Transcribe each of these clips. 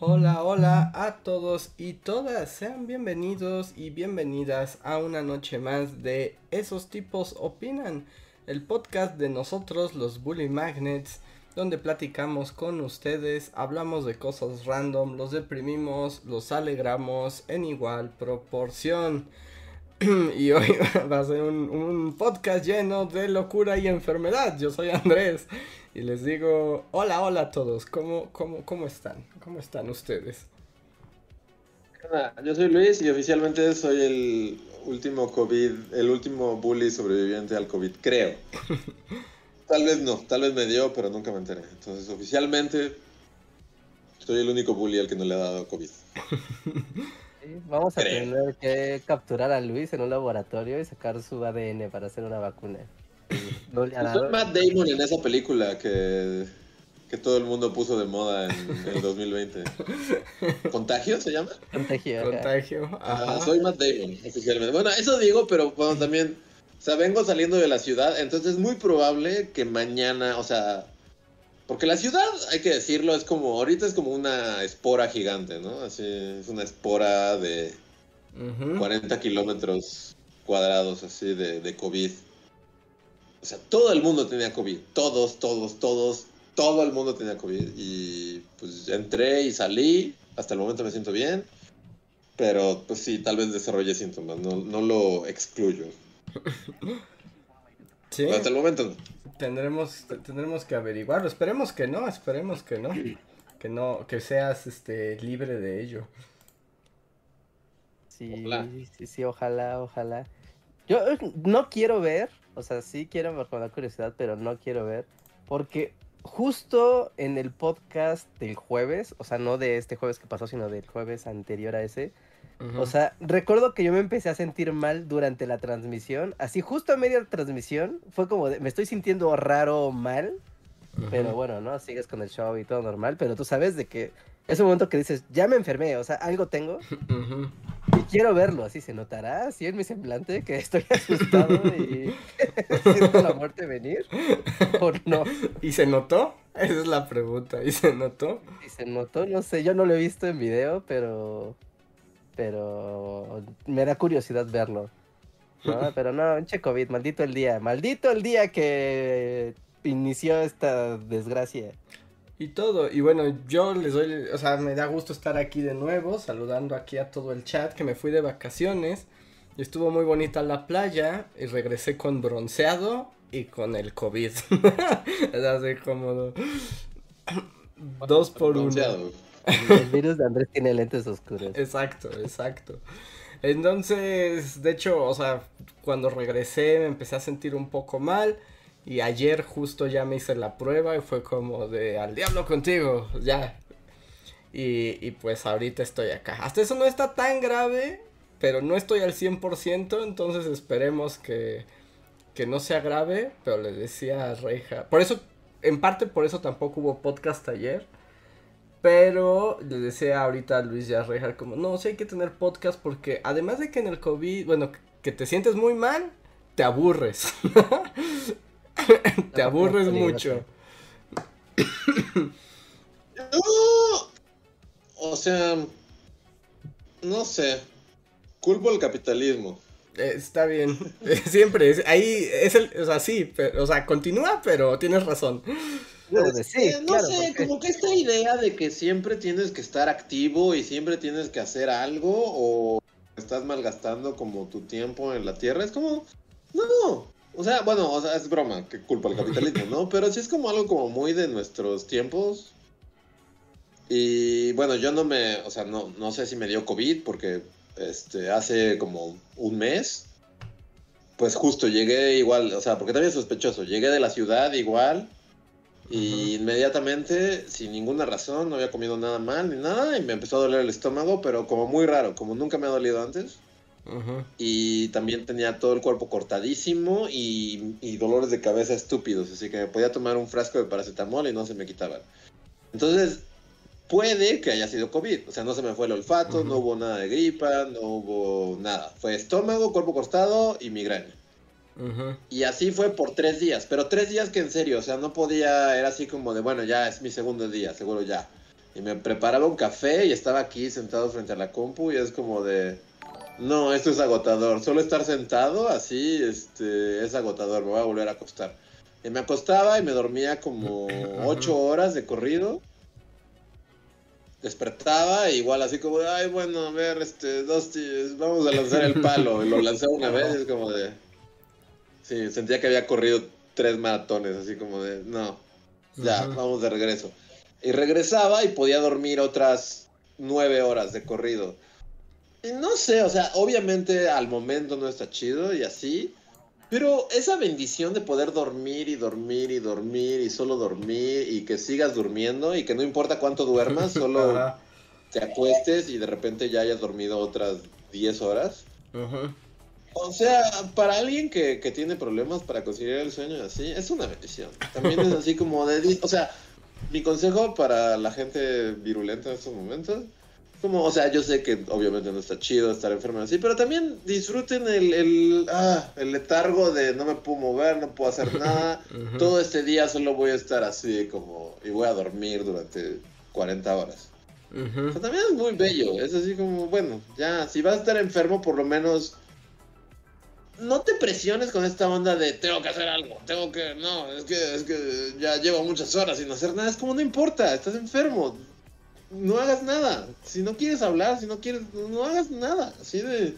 Hola, hola a todos y todas, sean bienvenidos y bienvenidas a una noche más de Esos tipos opinan, el podcast de nosotros los Bully Magnets, donde platicamos con ustedes, hablamos de cosas random, los deprimimos, los alegramos en igual proporción. y hoy va a ser un, un podcast lleno de locura y enfermedad. Yo soy Andrés y les digo, hola, hola a todos, ¿cómo, cómo, cómo están? ¿Cómo están ustedes? Yo soy Luis y oficialmente soy el último COVID, el último bully sobreviviente al COVID, creo. tal vez no, tal vez me dio, pero nunca me enteré. Entonces, oficialmente, soy el único bully al que no le ha dado COVID. vamos a tener que capturar a Luis en un laboratorio y sacar su ADN para hacer una vacuna. Soy Matt Damon en esa película que, que todo el mundo puso de moda en el 2020. ¿Contagio se llama? Contagio. Contagio. soy Matt Damon, oficialmente. Bueno, eso digo, pero bueno, también, o sea, vengo saliendo de la ciudad, entonces es muy probable que mañana, o sea, porque la ciudad, hay que decirlo, es como, ahorita es como una espora gigante, ¿no? Así, es una espora de 40 kilómetros cuadrados, así, de, de COVID. O sea, todo el mundo tenía COVID. Todos, todos, todos, todo el mundo tenía COVID. Y pues entré y salí. Hasta el momento me siento bien. Pero pues sí, tal vez desarrolle síntomas. No, no lo excluyo. Sí. Pero hasta el momento. Tendremos, tendremos que averiguarlo. Esperemos que no, esperemos que no. Que no, que seas este libre de ello. Sí, sí, sí, ojalá, ojalá. Yo eh, no quiero ver o sea, sí quiero con la curiosidad, pero no quiero ver. Porque justo en el podcast del jueves, o sea, no de este jueves que pasó, sino del jueves anterior a ese. O sea, recuerdo que yo me empecé a sentir mal durante la transmisión. Así, justo a media transmisión, fue como de, me estoy sintiendo raro mal. Pero bueno, ¿no? Sigues con el show y todo normal. Pero tú sabes de que es un momento que dices, ya me enfermé, o sea, algo tengo. Y quiero verlo, así se notará, así en mi semblante, que estoy asustado y siento la muerte venir, o no. ¿Y se notó? Esa es la pregunta, ¿y se notó? Y se notó, no sé, yo no lo he visto en video, pero... Pero me da curiosidad verlo. No, pero no, che COVID, maldito el día, maldito el día que inició esta desgracia y todo. Y bueno, yo les doy, o sea, me da gusto estar aquí de nuevo, saludando aquí a todo el chat, que me fui de vacaciones. Y estuvo muy bonita la playa y regresé con bronceado y con el COVID. es así como dos por uno. El virus de Andrés tiene lentes oscuros. Exacto, exacto. Entonces, de hecho, o sea, cuando regresé me empecé a sentir un poco mal. Y ayer justo ya me hice la prueba y fue como de al diablo contigo, ya. Y, pues ahorita estoy acá. Hasta eso no está tan grave, pero no estoy al 100%, entonces esperemos que, que no sea grave. Pero le decía a Reija, por eso, en parte por eso tampoco hubo podcast ayer. Pero le decía ahorita a Luis y a Reija como, no, sí hay que tener podcast porque además de que en el COVID, bueno, que te sientes muy mal, te aburres. Te aburres mucho. o sea, no sé. Culpo el capitalismo. Eh, está bien. Siempre. Es, ahí es el. O sea, sí. Pero, o sea, continúa, pero tienes razón. No sé, como que esta idea de que siempre tienes que estar activo y siempre tienes que hacer algo o estás malgastando como tu tiempo en la tierra, es como, no, o sea, bueno, o sea, es broma, que culpa el capitalismo, ¿no? Pero sí es como algo como muy de nuestros tiempos. Y bueno, yo no me, o sea, no, no sé si me dio COVID porque este, hace como un mes, pues justo llegué igual, o sea, porque también es sospechoso, llegué de la ciudad igual y inmediatamente, sin ninguna razón, no había comido nada mal ni nada y me empezó a doler el estómago, pero como muy raro, como nunca me ha dolido antes. Y también tenía todo el cuerpo cortadísimo y, y, dolores de cabeza estúpidos. Así que podía tomar un frasco de paracetamol y no se me quitaban. Entonces, puede que haya sido COVID. O sea, no se me fue el olfato, no hubo nada de gripa, no hubo nada. Fue estómago, cuerpo cortado y migraña. Y así fue por tres días, pero tres días que en serio, o sea, no podía, era así como de, bueno, ya es mi segundo día, seguro ya. Y me preparaba un café y estaba aquí sentado frente a la compu y es como de, no, esto es agotador, solo estar sentado así, este, es agotador, me voy a volver a acostar. Y me acostaba y me dormía como ocho horas de corrido. Despertaba igual así como de, ay, bueno, a ver, este, dos, vamos a lanzar el palo. Y lo lancé una vez y es como de, Sí, sentía que había corrido tres maratones, así como de, no, ya, vamos de regreso. Y regresaba y podía dormir otras nueve horas de corrido. Y no sé, o sea, obviamente al momento no está chido y así, pero esa bendición de poder dormir y dormir y dormir y solo dormir y que sigas durmiendo y que no importa cuánto duermas, solo te acuestes y de repente ya hayas dormido otras diez horas. Ajá. O sea, para alguien que, tiene problemas para conseguir el sueño así, es una bendición. También es así como de... O sea, mi consejo para la gente virulenta en estos momentos, como, o sea, yo sé que obviamente no está chido estar enfermo así, pero también disfruten el, el, ah, el letargo de no me puedo mover, no puedo hacer nada. Todo este día solo voy a estar así como... y voy a dormir durante 40 horas. o sea, también es muy bello, es así como, bueno, ya, si vas a estar enfermo, por lo menos no te presiones con esta onda de tengo que hacer algo, tengo que, no, es que, es que ya llevo muchas horas sin hacer nada, es como no importa, estás enfermo, no hagas nada, si no quieres hablar, si no quieres, no hagas nada, así de,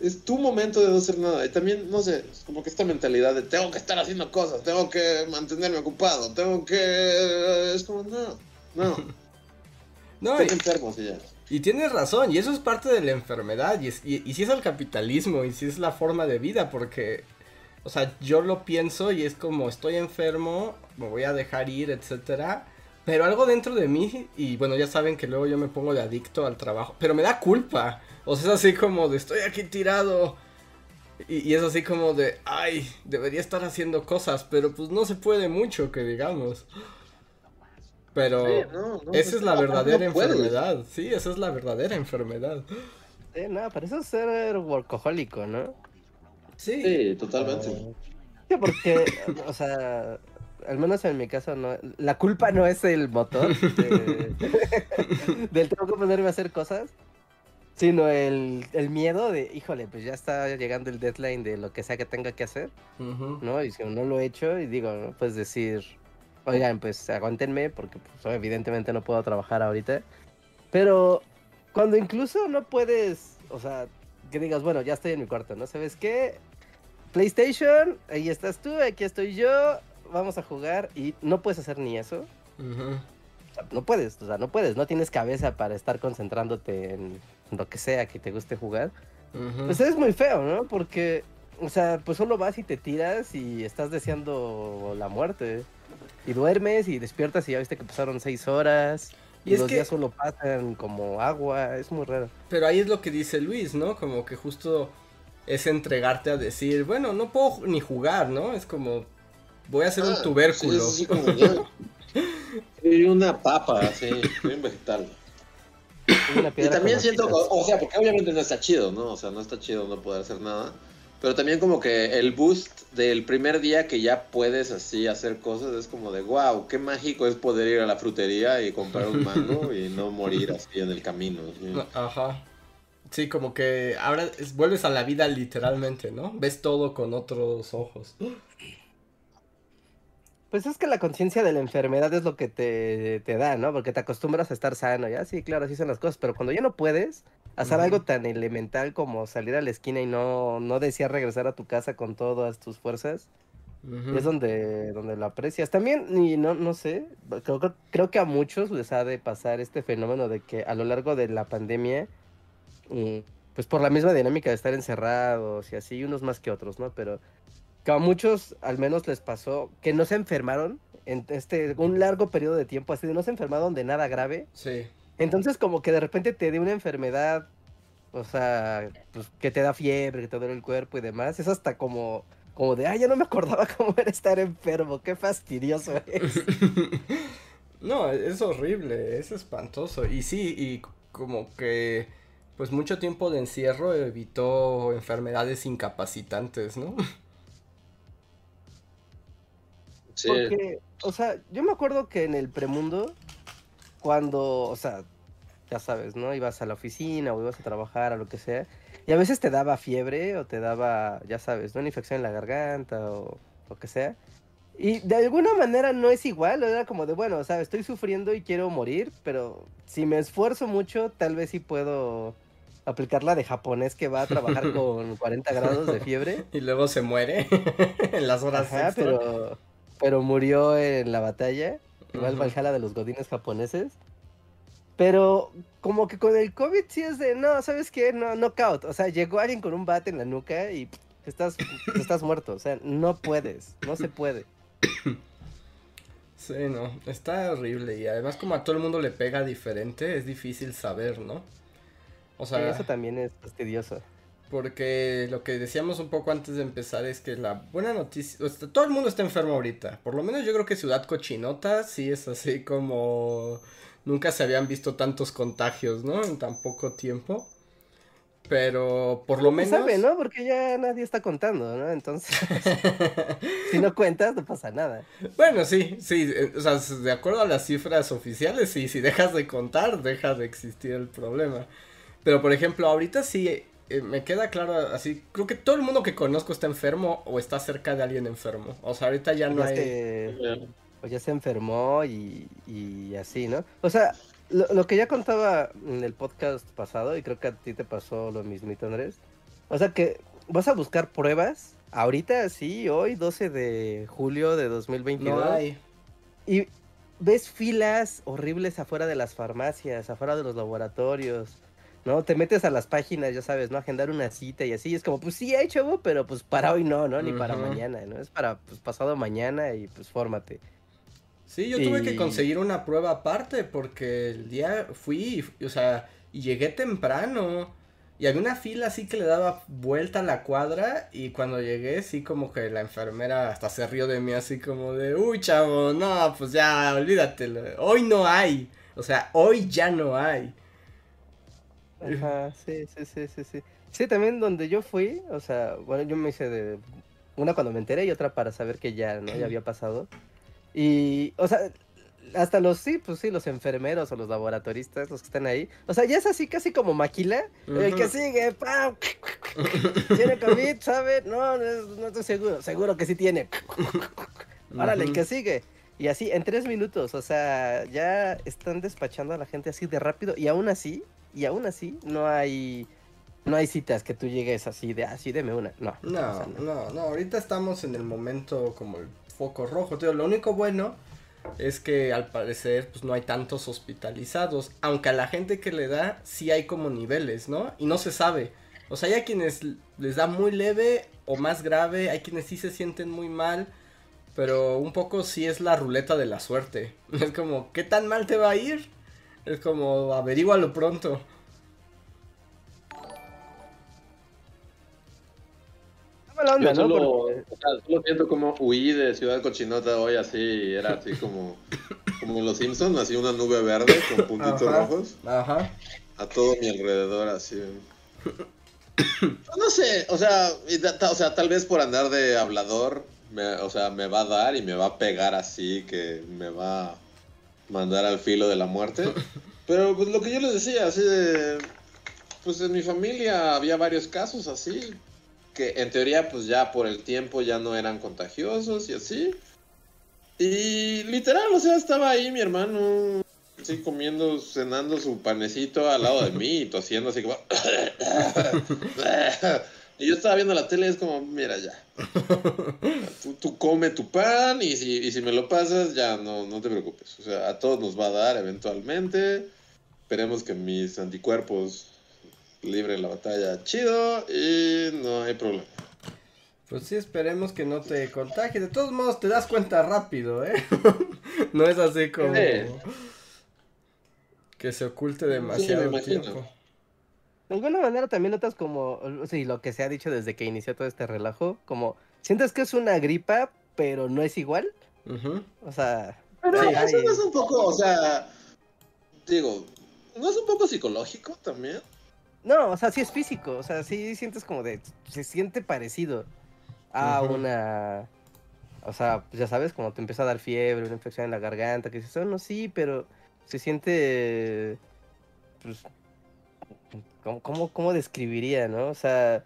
es tu momento de no hacer nada, y también, no sé, es como que esta mentalidad de tengo que estar haciendo cosas, tengo que mantenerme ocupado, tengo que, es como, no, no, no Estoy enfermo, sí ya. Y tienes razón, y eso es parte de la enfermedad, y, si es el capitalismo, y si es la forma de vida, porque, o sea, yo lo pienso y es como, estoy enfermo, me voy a dejar ir, etcétera, pero algo dentro de mí, y bueno, ya saben que luego yo me pongo de adicto al trabajo, pero me da culpa, o sea, es así como de, estoy aquí tirado, y es así como de, ay, debería estar haciendo cosas, pero pues no se puede mucho, que digamos. Pero esa es la verdadera enfermedad. Sí, esa es la verdadera enfermedad. Sí, no, pero eso es ser workahólico, ¿no? Sí, totalmente. sí, porque, o sea, al menos en mi caso, no, la culpa no es el motor del tengo que ponerme a hacer cosas, sino el, el, miedo de, híjole, pues ya está llegando el deadline de lo que sea que tenga que hacer, ¿no? Y si no lo he hecho, y digo, ¿no? pues decir, oigan, pues aguántenme porque pues, evidentemente no puedo trabajar ahorita. Pero cuando incluso no puedes, o sea, que digas, bueno, ya estoy en mi cuarto, ¿no? ¿Sabes qué? PlayStation, ahí estás tú, aquí estoy yo, vamos a jugar y no puedes hacer ni eso. no puedes, o sea, no puedes, no tienes cabeza para estar concentrándote en lo que sea que te guste jugar. Pues es muy feo, ¿no? Porque, o sea, pues solo vas y te tiras y estás deseando la muerte. Y duermes y despiertas y ya viste que pasaron seis horas. Y, los días solo pasan como agua, es muy raro. Pero ahí es lo que dice Luis, ¿no? Como que justo es entregarte a decir, bueno, no puedo ni jugar, ¿no? Es como, voy a hacer un ah, tubérculo. Sí, como y una papa, sí, un vegetal. y también siento, o sea, porque obviamente no está chido, ¿no? O sea, no está chido no poder hacer nada. Pero también como que el boost del primer día que ya puedes así hacer cosas es como de wow, qué mágico es poder ir a la frutería y comprar un mango y no morir así en el camino. Ajá. Sí, como que ahora vuelves a la vida literalmente, ¿no? Ves todo con otros ojos. Pues es que la conciencia de la enfermedad es lo que te, te, da, ¿no? Porque te acostumbras a estar sano, ya sí, claro, así son las cosas, pero cuando ya no puedes, hacer algo tan elemental como salir a la esquina y no, no desear regresar a tu casa con todas tus fuerzas, es donde, donde lo aprecias. También, y no, no sé, creo, creo que a muchos les ha de pasar este fenómeno de que a lo largo de la pandemia, mm, pues por la misma dinámica de estar encerrados y así, unos más que otros, ¿no? Pero que a muchos al menos les pasó que no se enfermaron en este un largo periodo de tiempo, así de no se enfermaron de nada grave. Sí. Entonces como que de repente te dé una enfermedad O sea, pues que te da fiebre, que te duele el cuerpo y demás. Es hasta como, como de, ay, ya no me acordaba cómo era estar enfermo. Qué fastidioso es. no, es horrible, es espantoso. Y sí, y como que pues mucho tiempo de encierro evitó enfermedades incapacitantes, ¿no? Sí. Porque, o sea, yo me acuerdo que en el premundo, cuando, o sea, ya sabes, ¿no? Ibas a la oficina o ibas a trabajar o lo que sea, y a veces te daba fiebre o te daba, ya sabes, ¿no? Una infección en la garganta o lo que sea. Y de alguna manera no es igual, era como de, bueno, o sea, estoy sufriendo y quiero morir, pero si me esfuerzo mucho, tal vez sí puedo aplicar la de japonés que va a trabajar con 40 grados de fiebre. Y luego se muere en las horas Ajá, pero, pero murió en la batalla, igual Valhalla de los godines japoneses. Pero como que con el COVID sí es de, no, ¿sabes qué? No, knockout. O sea, llegó alguien con un bate en la nuca y estás, estás muerto. O sea, no puedes, no se puede. Sí, no, está horrible y además como a todo el mundo le pega diferente, es difícil saber, ¿no? O sea, eso también es fastidioso. Porque lo que decíamos un poco antes de empezar es que la buena noticia, todo el mundo está enfermo ahorita. Por lo menos yo creo que Ciudad Cochinota sí es así como nunca se habían visto tantos contagios, ¿no? En tan poco tiempo. Pero por lo menos. sabe, ¿no? Porque ya nadie está contando, ¿no? Entonces, si no cuentas, no pasa nada. Bueno, sí, sí. Eh, o sea, de acuerdo a las cifras oficiales, sí, si dejas de contar, deja de existir el problema. Pero por ejemplo, ahorita sí eh, me queda claro así. Creo que todo el mundo que conozco está enfermo o está cerca de alguien enfermo. O sea, ahorita ya no hay. Pues ya se enfermó y, y así, ¿no? O sea, lo, que ya contaba en el podcast pasado, y creo que a ti te pasó lo mismito, Andrés. O sea que vas a buscar pruebas ahorita, sí, hoy, 12 de julio de 2022. No hay. Y ves filas horribles afuera de las farmacias, afuera de los laboratorios. ¿No? Te metes a las páginas, ya sabes, ¿no? Agendar una cita y así. Es como, pues sí, hay chavo, pero pues para hoy no, ¿no? Ni para mañana, ¿no? Es para pues, pasado mañana y pues fórmate. Sí, yo tuve que conseguir una prueba aparte porque el día fui, o sea, y llegué temprano. Y había una fila así que le daba vuelta a la cuadra y cuando llegué sí como que la enfermera hasta se rió de mí así como de, uy chavo, no, pues ya, olvídate, hoy no hay, o sea, hoy ya no hay. Ajá, sí, sí, sí, sí, sí. Sí, también donde yo fui, o sea, bueno, yo me hice de una cuando me enteré y otra para saber que ya, ¿no? Ya había pasado. Y, o sea, hasta los, sí, pues sí, los enfermeros o los laboratoristas, los que están ahí. O sea, ya es así casi como maquila. El que sigue, ¡pam! ¿Tiene COVID, sabe? No, no, estoy seguro. Seguro que sí tiene. Árale, el que sigue. Y así, en tres minutos, o sea, ya están despachando a la gente así de rápido. Y aún así, y aún así, no hay... No hay citas que tú llegues así de, así, deme una. No. No, no, no, ahorita estamos en el momento como el foco rojo. Tío, lo único bueno es que al parecer pues no hay tantos hospitalizados, aunque a la gente que le da sí hay como niveles, ¿no? Y no se sabe. O sea, hay a quienes les da muy leve o más grave, hay quienes sí se sienten muy mal, pero un poco sí es la ruleta de la suerte. Es como, ¿qué tan mal te va a ir? Es como, averígualo pronto. Yo solo, siento como huí de Ciudad Cochinota hoy así, era así como, como en Los Simpsons, así una nube verde con puntitos rojos. Ajá. A todo mi alrededor así. No sé, o sea, o sea, tal vez por andar de hablador, me, o sea, me va a dar y me va a pegar así, que me va mandar al filo de la muerte. Pero pues lo que yo les decía, así de, pues en mi familia había varios casos así, que en teoría pues ya por el tiempo ya no eran contagiosos y así. Y literal, o sea, estaba ahí mi hermano, así comiendo, cenando su panecito al lado de mí y tosiendo así como... y yo estaba viendo la tele y es como, mira ya, tú, come tu pan y si, y si me lo pasas ya no, no te preocupes. O sea, a todos nos va a dar eventualmente. Esperemos que mis anticuerpos libre la batalla chido y no hay problema. Pues sí, esperemos que no te contagie. De todos modos, te das cuenta rápido, ¿eh? no es así como que se oculte demasiado tiempo. De alguna manera también notas como, sí, lo que se ha dicho desde que inició todo este relajo, como, sientes que es una gripa, pero no es igual. O sea... Pero eso no es un poco, o sea, digo, ¿no es un poco psicológico también? No, o sea, sí es físico, o sea, sí sientes como de, se siente parecido a una, o sea, pues ya sabes, como te empieza a dar fiebre, una infección en la garganta, que dices, oh, no, sí, pero se siente, pues, ¿cómo, cómo, describiría, no? O sea,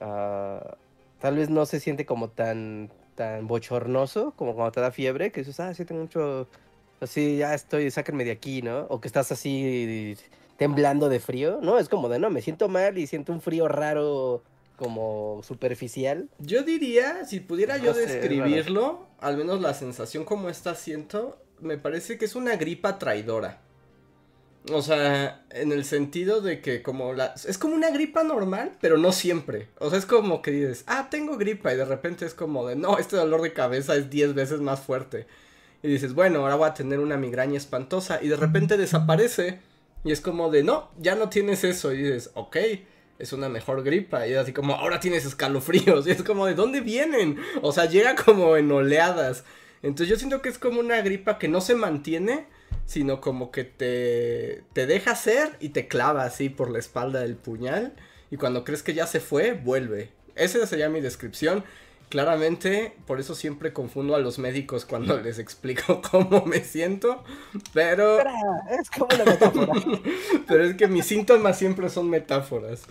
ah, tal vez no se siente como tan, tan bochornoso como cuando te da fiebre, que dices, ah, sí, tengo mucho, así, ya estoy, sáquenme de aquí, ¿no? O que estás así temblando de frío, ¿no? Es como de, no, me siento mal y siento un frío raro como superficial. Yo diría, si pudiera yo describirlo, al menos la sensación como está siento, me parece que es una gripa traidora. O sea, en el sentido de que como la... Es como una gripa normal, pero no siempre. O sea, es como que dices, ah, tengo gripa y de repente es como de, no, este dolor de cabeza es 10 veces más fuerte. Y dices, bueno, ahora voy a tener una migraña espantosa y de repente desaparece y es como de, no, ya no tienes eso. Y dices, ok, es una mejor gripa. Y es así como, ahora tienes escalofríos. Y es como, ¿de dónde vienen? O sea, llega como en oleadas. Entonces yo siento que es como una gripa que no se mantiene, sino como que te, te deja ser y te clava así por la espalda del puñal. Y cuando crees que ya se fue, vuelve. Esa sería mi descripción. Claramente, por eso siempre confundo a los médicos cuando les explico cómo me siento, pero... Es como una metáfora. pero es que mis síntomas siempre son metáforas.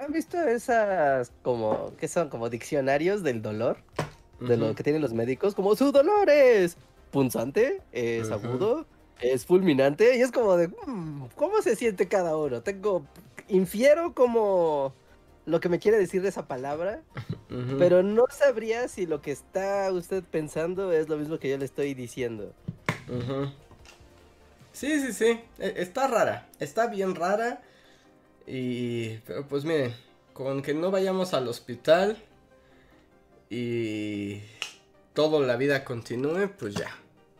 ¿Han visto esas como, que son como diccionarios del dolor? De lo que tienen los médicos, como su dolor es punzante, es agudo, es fulminante, y es como de, mm, ¿cómo se siente cada uno? Tengo, infiero como lo que me quiere decir de esa palabra, pero no sabría si lo que está usted pensando es lo mismo que yo le estoy diciendo. Sí, sí, sí, e, está rara, está bien rara. Y, pero pues miren, con que no vayamos al hospital y toda la vida continúe, pues ya,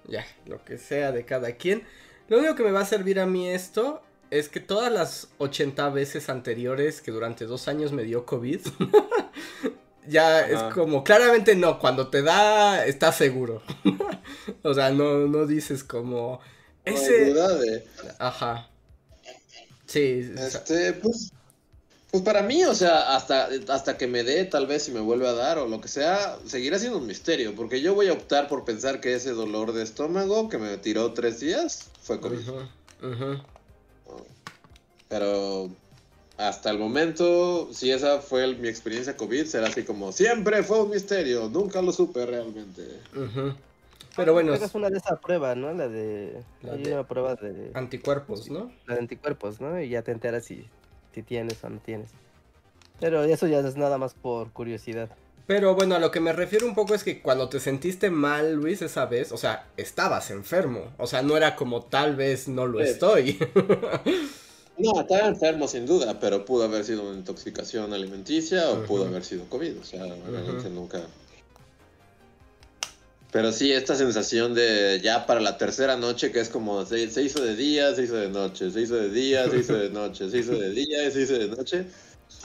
ya, lo que sea de cada quien. Lo único que me va a servir a mí esto es que todas las 80 veces anteriores que durante dos años me dio COVID, ya es como, claramente no, cuando te da, estás seguro. o sea, no, no dices como... Ese... Ajá. Sí. Este, pues, pues para mí, o sea, hasta, hasta que me dé, tal vez si me vuelve a dar o lo que sea, seguirá siendo un misterio, porque yo voy a optar por pensar que ese dolor de estómago que me tiró tres días fue COVID. Pero hasta el momento, si esa fue mi experiencia COVID, será así como siempre fue un misterio, nunca lo supe realmente. Pero bueno. Es una de esas pruebas, ¿no? La de. La hay una prueba de. Anticuerpos, ¿no? La de anticuerpos, ¿no? Y ya te enteras si, si tienes o no tienes. Pero eso ya es nada más por curiosidad. Pero bueno, a lo que me refiero un poco es que cuando te sentiste mal, Luis, esa vez, o sea, estabas enfermo. O sea, no era como tal vez no lo estoy. No, estaba enfermo sin duda, pero pudo haber sido una intoxicación alimenticia o pudo haber sido COVID, o sea, realmente nunca. Pero sí, esta sensación de ya para la tercera noche, que es como se, hizo de día, se hizo de noche, se hizo de día, se hizo de noche, se hizo de día, se hizo de noche,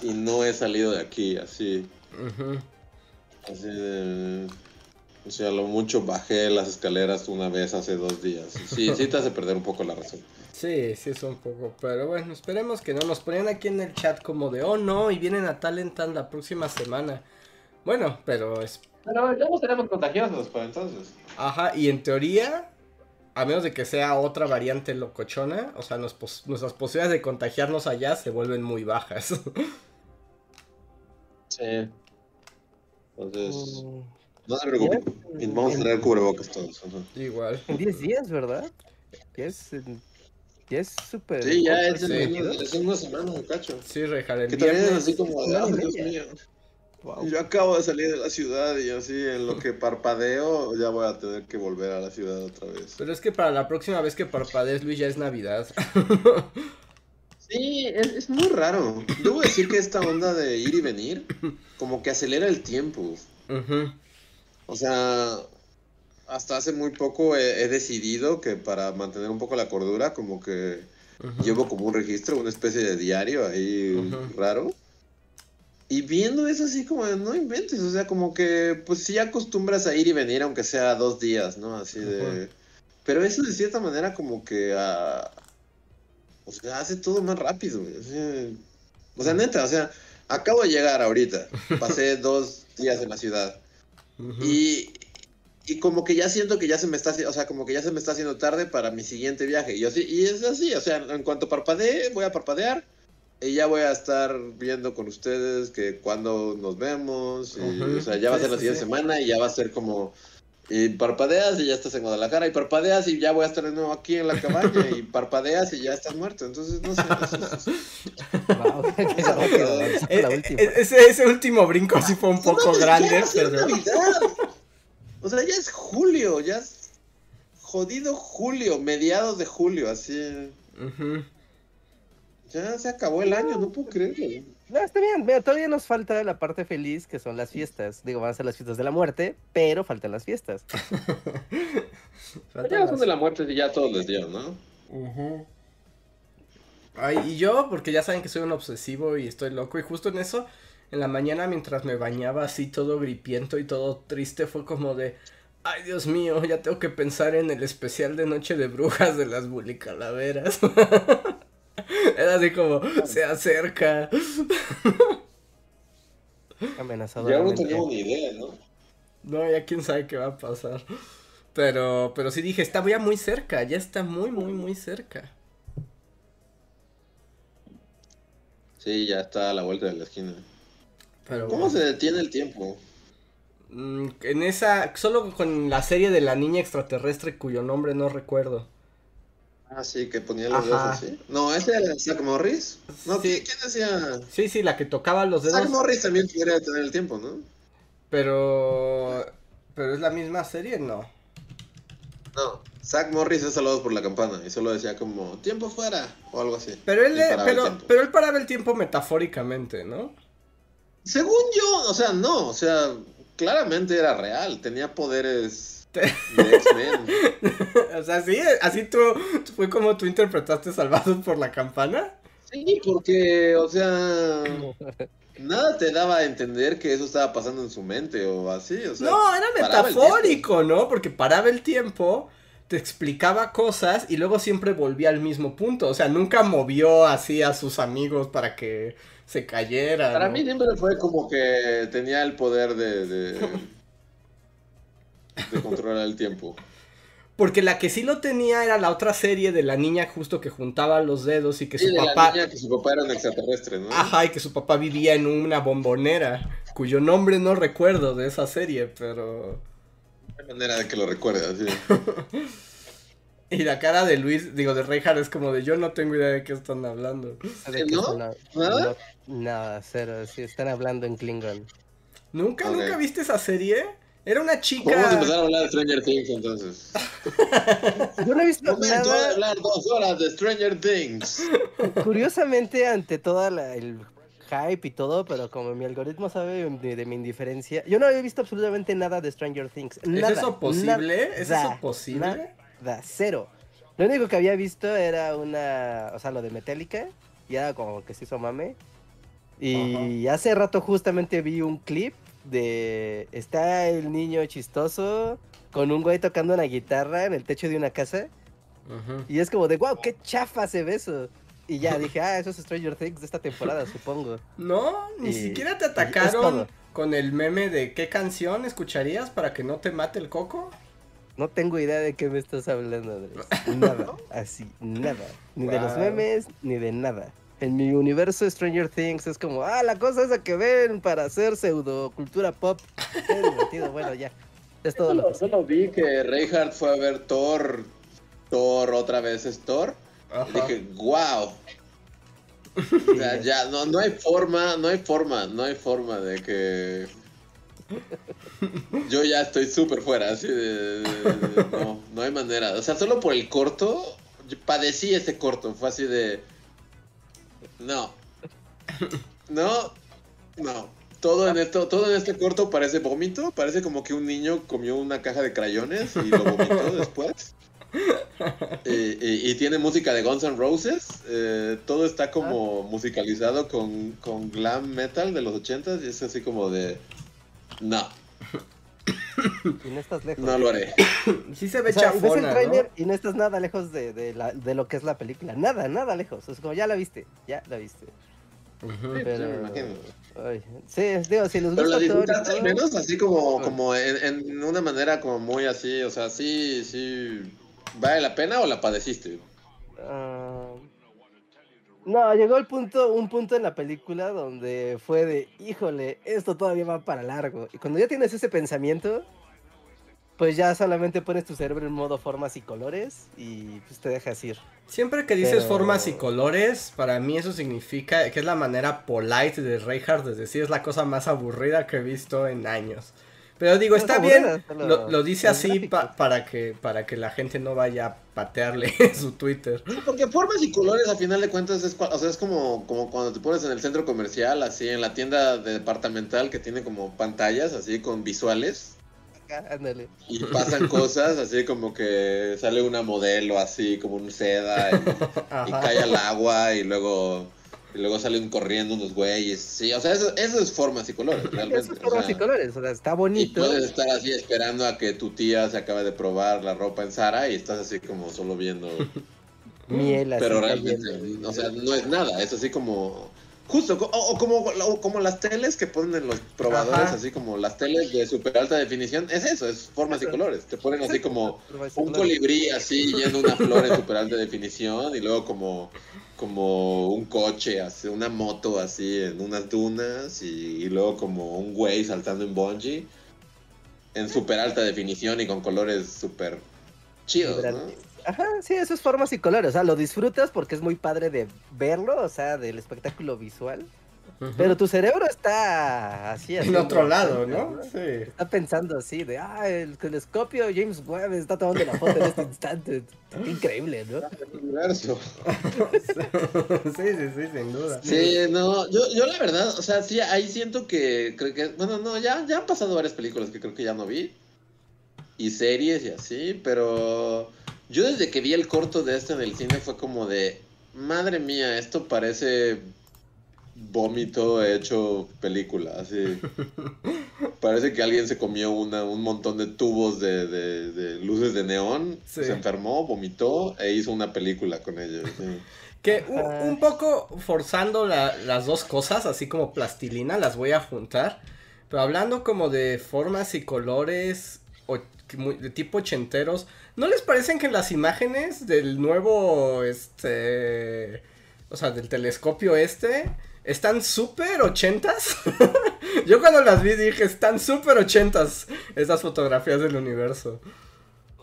y no he salido de aquí, así. Así de. O sea, lo mucho bajé las escaleras una vez hace dos días. Sí, sí te hace perder un poco la razón. Sí, sí es un poco, pero bueno, esperemos que no nos ponen aquí en el chat como de, oh no, y vienen a Talentan la próxima semana. Bueno, pero es... Pero ya no seremos contagiosos para entonces. Ajá, y en teoría, a menos de que sea otra variante locochona, o sea, nuestras posibilidades de contagiarnos allá se vuelven muy bajas. sí. Entonces, mm. no se preocupen, vamos a tener cubrebocas todos. Igual. En 10 días, ¿verdad? es ya es súper. Sí, ya es, es, una semana, cacho. Sí, Rejar, el Que también es así como, Dios mío. Yo acabo de salir de la ciudad y así en lo que parpadeo ya voy a tener que volver a la ciudad otra vez. Pero es que para la próxima vez que parpadees, Luis, ya es Navidad. sí, es, muy raro. Debo decir que esta onda de ir y venir como que acelera el tiempo. O sea, hasta hace muy poco he, decidido que para mantener un poco la cordura, como que llevo como un registro, una especie de diario ahí raro. Y viendo eso así como, no inventes, o sea, como que, pues si acostumbras a ir y venir, aunque sea dos días, ¿no? Así de... Pero eso de cierta manera como que... Uh, o sea, hace todo más rápido, O sea, o sea, neta, o sea, acabo de llegar ahorita, pasé dos días en la ciudad. Y, y como que ya siento que ya se me está o sea, como que ya se me está haciendo tarde para mi siguiente viaje. Y, así, y es así, o sea, en cuanto parpadee, voy a parpadear y ya voy a estar viendo con ustedes que cuando nos vemos. o sea, ya va a ser la siguiente semana y ya va a ser como. Y parpadeas y ya estás en Guadalajara. Y parpadeas y ya voy a estar de nuevo aquí en la cabaña. y parpadeas y ya estás muerto. Entonces, no sé. ese, ese, último brinco sí fue un poco grande. Pero... O sea, ya es julio. Ya es jodido julio. Mediados de julio, así. Ya se acabó el año, no puedo creerlo. No, está bien, mira, todavía nos falta la parte feliz que son las fiestas. Digo, van a ser las fiestas de la muerte, pero faltan las fiestas. ya son de la muerte y ya todos les dieron, ¿no? Ay, y yo, porque ya saben que soy un obsesivo y estoy loco, y justo en eso, en la mañana mientras me bañaba así todo gripiento y todo triste, fue como de, ay Dios mío, ya tengo que pensar en el especial de Noche de Brujas de las Bulicalaveras. Así como, se acerca. Amenazado. Ya no tenemos ni idea, ¿no? No, ya quién sabe qué va a pasar. Pero, pero sí dije, está ya muy cerca, ya está muy, muy, muy cerca. Sí, ya está a la vuelta de la esquina. ¿Cómo se detiene el tiempo? Mm, en esa, solo con la serie de la niña extraterrestre cuyo nombre no recuerdo. Ah, sí, que ponía los dedos así. No, ese era Zack Morris. No, ¿quién decía? Sí, sí, la que tocaba los dedos. Zack Morris también podría tener el tiempo, ¿no? Pero. Pero es la misma serie, ¿no? No, Zack Morris es Saludos por la Campana y solo decía como tiempo fuera o algo así. Pero él, pero, pero él paraba el tiempo metafóricamente, ¿no? Según yo, o sea, no, o sea, claramente era real, tenía poderes o sea, sí, así tú, fue como tú interpretaste Salvados por la Campana. Sí, porque, o sea, nada te daba a entender que eso estaba pasando en su mente o así, o sea. No, era metafórico, ¿no? Porque paraba el tiempo, te explicaba cosas y luego siempre volvía al mismo punto, o sea, nunca movió así a sus amigos para que se cayeran. Para mí siempre fue como que tenía el poder de de controlar el tiempo. Porque la que sí lo tenía era la otra serie de la niña justo que juntaba los dedos y que su papá. La niña que su papá era un extraterrestre, ¿no? Ajá, y que su papá vivía en una bombonera, cuyo nombre no recuerdo de esa serie, pero. hay manera de que lo recuerde, así. y la cara de Luis, digo, de Reinhardt es como de yo no tengo idea de qué están hablando. ¿No? ¿Nada? nada, cero, sí, están hablando en Klingon. ¿Nunca, nunca viste esa serie? Era una chica. Vamos a empezar a hablar de Stranger Things entonces. Yo no he visto Momento nada. de hablar dos horas de Stranger Things. Curiosamente, ante todo el hype y todo, pero como mi algoritmo sabe de, mi indiferencia, yo no había visto absolutamente nada de Stranger Things. Nada, ¿Es eso posible? ¿Es eso posible? Nada, cero. Lo único que había visto era una, o sea, lo de Metallica, y era como que se hizo mame. Y hace rato justamente vi un clip de está el niño chistoso con un güey tocando una guitarra en el techo de una casa. Y es como de, wow, qué chafa se ve eso. Y ya dije, ah, eso es Stranger Things de esta temporada, supongo. No, ni siquiera te atacaron con el meme de qué canción escucharías para que no te mate el coco. No tengo idea de qué me estás hablando, Nada, así, nada. Ni de los memes, ni de nada en mi universo Stranger Things es como, ah, la cosa esa que ven para hacer pseudo cultura pop. Qué divertido, bueno, ya. Es todo lo que Solo vi que Reinhardt fue a ver Thor, Thor otra vez es Thor. Y dije, wow. o sea, ya, no, no hay forma, no hay forma, no hay forma de que yo ya estoy súper fuera, así de, no, no hay manera. O sea, solo por el corto, padecí ese corto, fue así de no. No. No. Todo en esto, todo en este corto parece vómito, parece como que un niño comió una caja de crayones y lo vomitó después. y, tiene música de Guns N' Roses. Eh, todo está como ah. musicalizado con, con, glam metal de los 80 y es así como de... No. Y no estás lejos. No lo haré. Sí se ve chafona, el y no estás nada lejos de, de, la, de, lo que es la película. Nada, nada lejos. Es como, ya la viste, ya la viste. pero... Sí, digo, si les gusta Pero la al menos así como, como en, en, una manera como muy así, o sea, sí, sí, ¿vale la pena o la padeciste? Ah, no, llegó el punto, un punto en la película donde fue de, híjole, esto todavía va para largo. Y cuando ya tienes ese pensamiento, pues ya solamente pones tu cerebro en modo formas y colores y pues te dejas ir. Siempre que dices formas y colores, para mí eso significa que es la manera polite de Reinhardt de decir es la cosa más aburrida que he visto en años. Pero digo, está bien, lo, dice así para, que, para que la gente no vaya a patearle su Twitter. porque formas y colores a final de cuentas es, o sea, es como, como cuando te pones en el centro comercial, así en la tienda departamental que tiene como pantallas así con visuales. Y pasan cosas así como que sale una modelo así como un seda y, cae al agua y luego y luego salen corriendo unos güeyes. Sí, o sea, eso, eso es formas y colores, realmente. Eso es formas y colores, o sea, está bonito. Y puedes estar así esperando a que tu tía se acabe de probar la ropa en Sara y estás así como solo viendo miel así Pero realmente, o sea, no es nada, es así como Justo, o, como, como las teles que ponen en los probadores, así como las teles de super alta definición, es eso, es formas y colores. Te ponen así como un colibrí así yendo una flor en super alta definición y luego como, como un coche, así, una moto así en unas dunas y, luego como un güey saltando en bungee en super alta definición y con colores super chidos. Ajá, sí, eso es formas y colores. O sea, lo disfrutas porque es muy padre de verlo, o sea, del espectáculo visual. Pero tu cerebro está así, En otro lado, ¿no? Sí. Está pensando así de, ah, el telescopio James Webb está tomando la foto en este instante. Increíble, ¿no? universo. sí, sí, sí, sin duda. Sí, no, yo, yo la verdad, o sea, sí, ahí siento que, creo que, bueno, no, ya, ya han pasado varias películas que creo que ya no vi. Y series y así, pero yo desde que vi el corto de este en el cine fue como de, madre mía, esto parece vómito hecho película, así. Parece que alguien se comió una, un montón de tubos de, luces de neón, se enfermó, vomitó e hizo una película con ellos. Que un, poco forzando las dos cosas, así como plastilina, las voy a juntar. Pero hablando como de formas y colores de tipo ochenteros, ¿no les parecen que las imágenes del nuevo, este, o sea, del telescopio este, están súper ochentas? Yo cuando las vi dije, están súper ochentas estas fotografías del universo.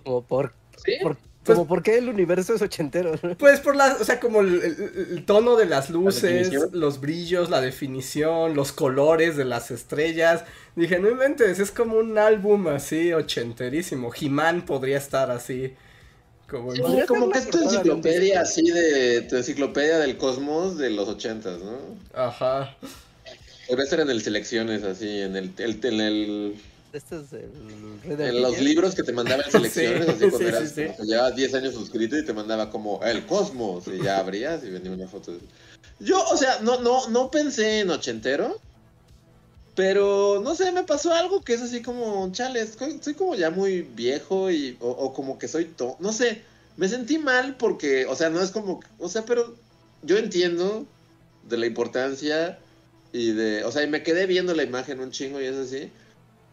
¿O por, ¿Sí? por pues, como por qué el universo es ochentero. Pues por la, o sea, como el, tono de las luces, los brillos, la definición, los colores de las estrellas. Dije, no inventes, es como un álbum así ochenterísimo. He-Man podría estar así. Como, como que es tu enciclopedia así de tu enciclopedia del cosmos de los ochentas, ¿no? Ajá. Debe ser en el selecciones así, en el, el, en el este es el En los libros que te mandaban selecciones, así cuando eras, llevabas 10 años suscrito y te mandaba como el cosmos, y ya abrías y venía una foto. Yo, o sea, no, no, no pensé en ochentero, pero no sé, me pasó algo que es así como, chale, soy como ya muy viejo y, o, como que soy, to no sé, me sentí mal porque, o sea, no es como, o sea, pero yo entiendo de la importancia y de, o sea, y me quedé viendo la imagen un chingo y es así.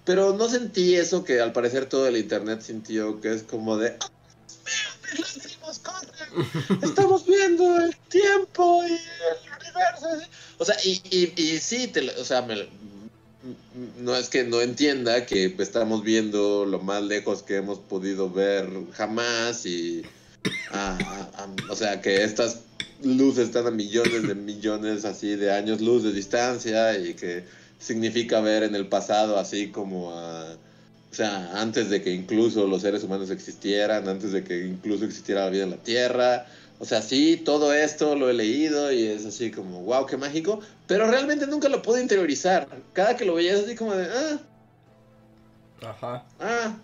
Pero no sentí eso que al parecer todo el internet sintió, que es como de... Estamos viendo el tiempo y el universo. O sea, y, y, sí, o sea, no es que no entienda que estamos viendo lo más lejos que hemos podido ver jamás y... o sea, que estas luces están a millones de millones así de años luz de distancia y que significa ver en el pasado así como a... O sea, antes de que incluso los seres humanos existieran, antes de que incluso existiera la vida en la Tierra. O sea, sí, todo esto lo he leído y es así como, wow, qué mágico. Pero realmente nunca lo pude interiorizar. Cada que lo veía es así como de, ah. Ajá. Ah.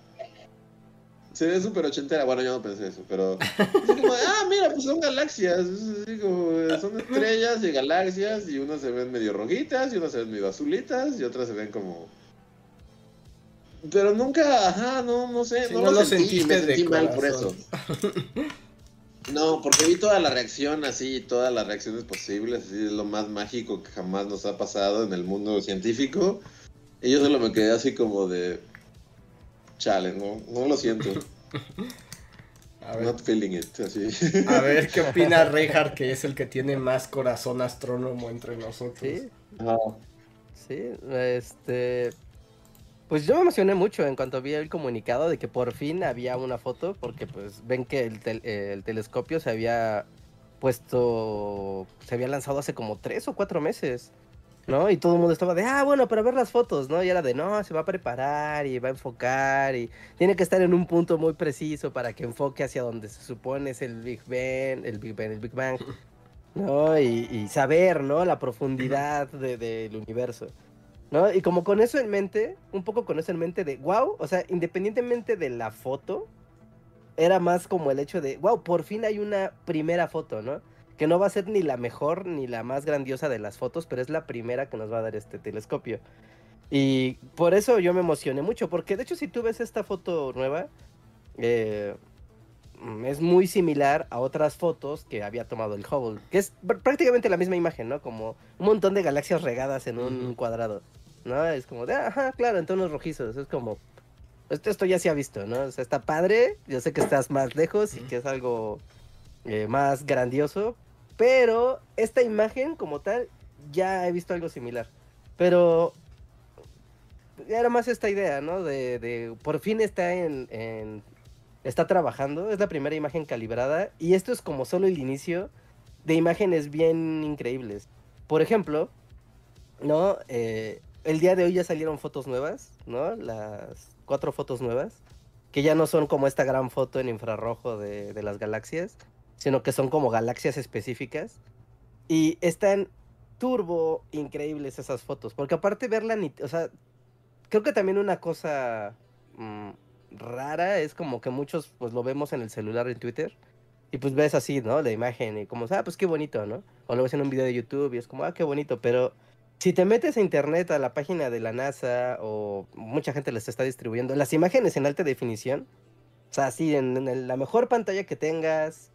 se ve súper ochentera. Bueno, yo no pensé eso, pero. como ah, mira, pues son galaxias. son estrellas y galaxias. Y unas se ven medio rojitas, y unas se ven medio azulitas, y otras se ven como. Pero nunca, ajá, no, no sé. no, lo, sentí, me sentí mal por eso. No, porque vi toda la reacción así, todas las reacciones posibles, así es lo más mágico que jamás nos ha pasado en el mundo científico. Y yo solo me quedé así como de, chale, no, no lo siento. A ver. Not feeling it, así. A ver, ¿qué opina Reinhardt, que es el que tiene más corazón astrónomo entre nosotros? Sí. Sí, este. Pues yo me emocioné mucho en cuanto vi el comunicado de que por fin había una foto, porque pues ven que el, el telescopio se había puesto, se había lanzado hace como tres o cuatro meses. ¿no? Y todo el mundo estaba de, ah, bueno, para ver las fotos, ¿no? Y era de, no, se va a preparar y va a enfocar y tiene que estar en un punto muy preciso para que enfoque hacia donde se supone es el Big Bang, el Big Bang, el Big Bang, ¿no? Y, saber, ¿no? La profundidad del universo, ¿no? Y como con eso en mente, un poco con eso en mente de, wow, o sea, independientemente de la foto, era más como el hecho de, wow, por fin hay una primera foto, ¿no? que no va a ser ni la mejor ni la más grandiosa de las fotos, pero es la primera que nos va a dar este telescopio. Y por eso yo me emocioné mucho, porque de hecho si tú ves esta foto nueva, eh, es muy similar a otras fotos que había tomado el Hubble, que es prácticamente la misma imagen, ¿no? Como un montón de galaxias regadas en un cuadrado, ¿no? Es como de, ajá, claro, en tonos rojizos, es como, esto, esto ya se ha visto, ¿no? O sea, está padre, yo sé que estás más lejos y que es algo eh, más grandioso, pero esta imagen como tal, ya he visto algo similar. Pero era más esta idea, ¿no? De, de por fin está en, está trabajando, es la primera imagen calibrada y esto es como solo el inicio de imágenes bien increíbles. Por ejemplo, ¿no? Eh, el día de hoy ya salieron fotos nuevas, ¿no? Las cuatro fotos nuevas, que ya no son como esta gran foto en infrarrojo de, las galaxias, sino que son como galaxias específicas. Y están turbo increíbles esas fotos, porque aparte verla, o sea, creo que también una cosa mm, rara es como que muchos pues lo vemos en el celular en Twitter y pues ves así, ¿no? La imagen y como, ah, pues qué bonito, ¿no? O lo ves en un video de YouTube y es como, ah, qué bonito, pero si te metes a internet a la página de la NASA o mucha gente les está distribuyendo las imágenes en alta definición, o sea, así en la mejor pantalla que tengas,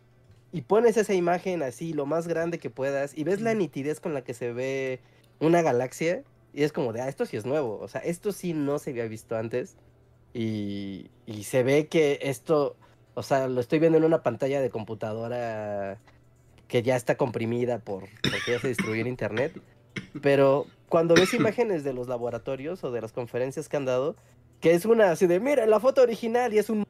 y pones esa imagen así lo más grande que puedas y ves la nitidez con la que se ve una galaxia y es como de, ah, esto sí es nuevo, o sea, esto sí no se había visto antes y, y se ve que esto, o sea, lo estoy viendo en una pantalla de computadora que ya está comprimida por, porque ya se destruyó en internet, pero cuando ves imágenes de los laboratorios o de las conferencias que han dado, que es una así de, mira, la foto original y es un,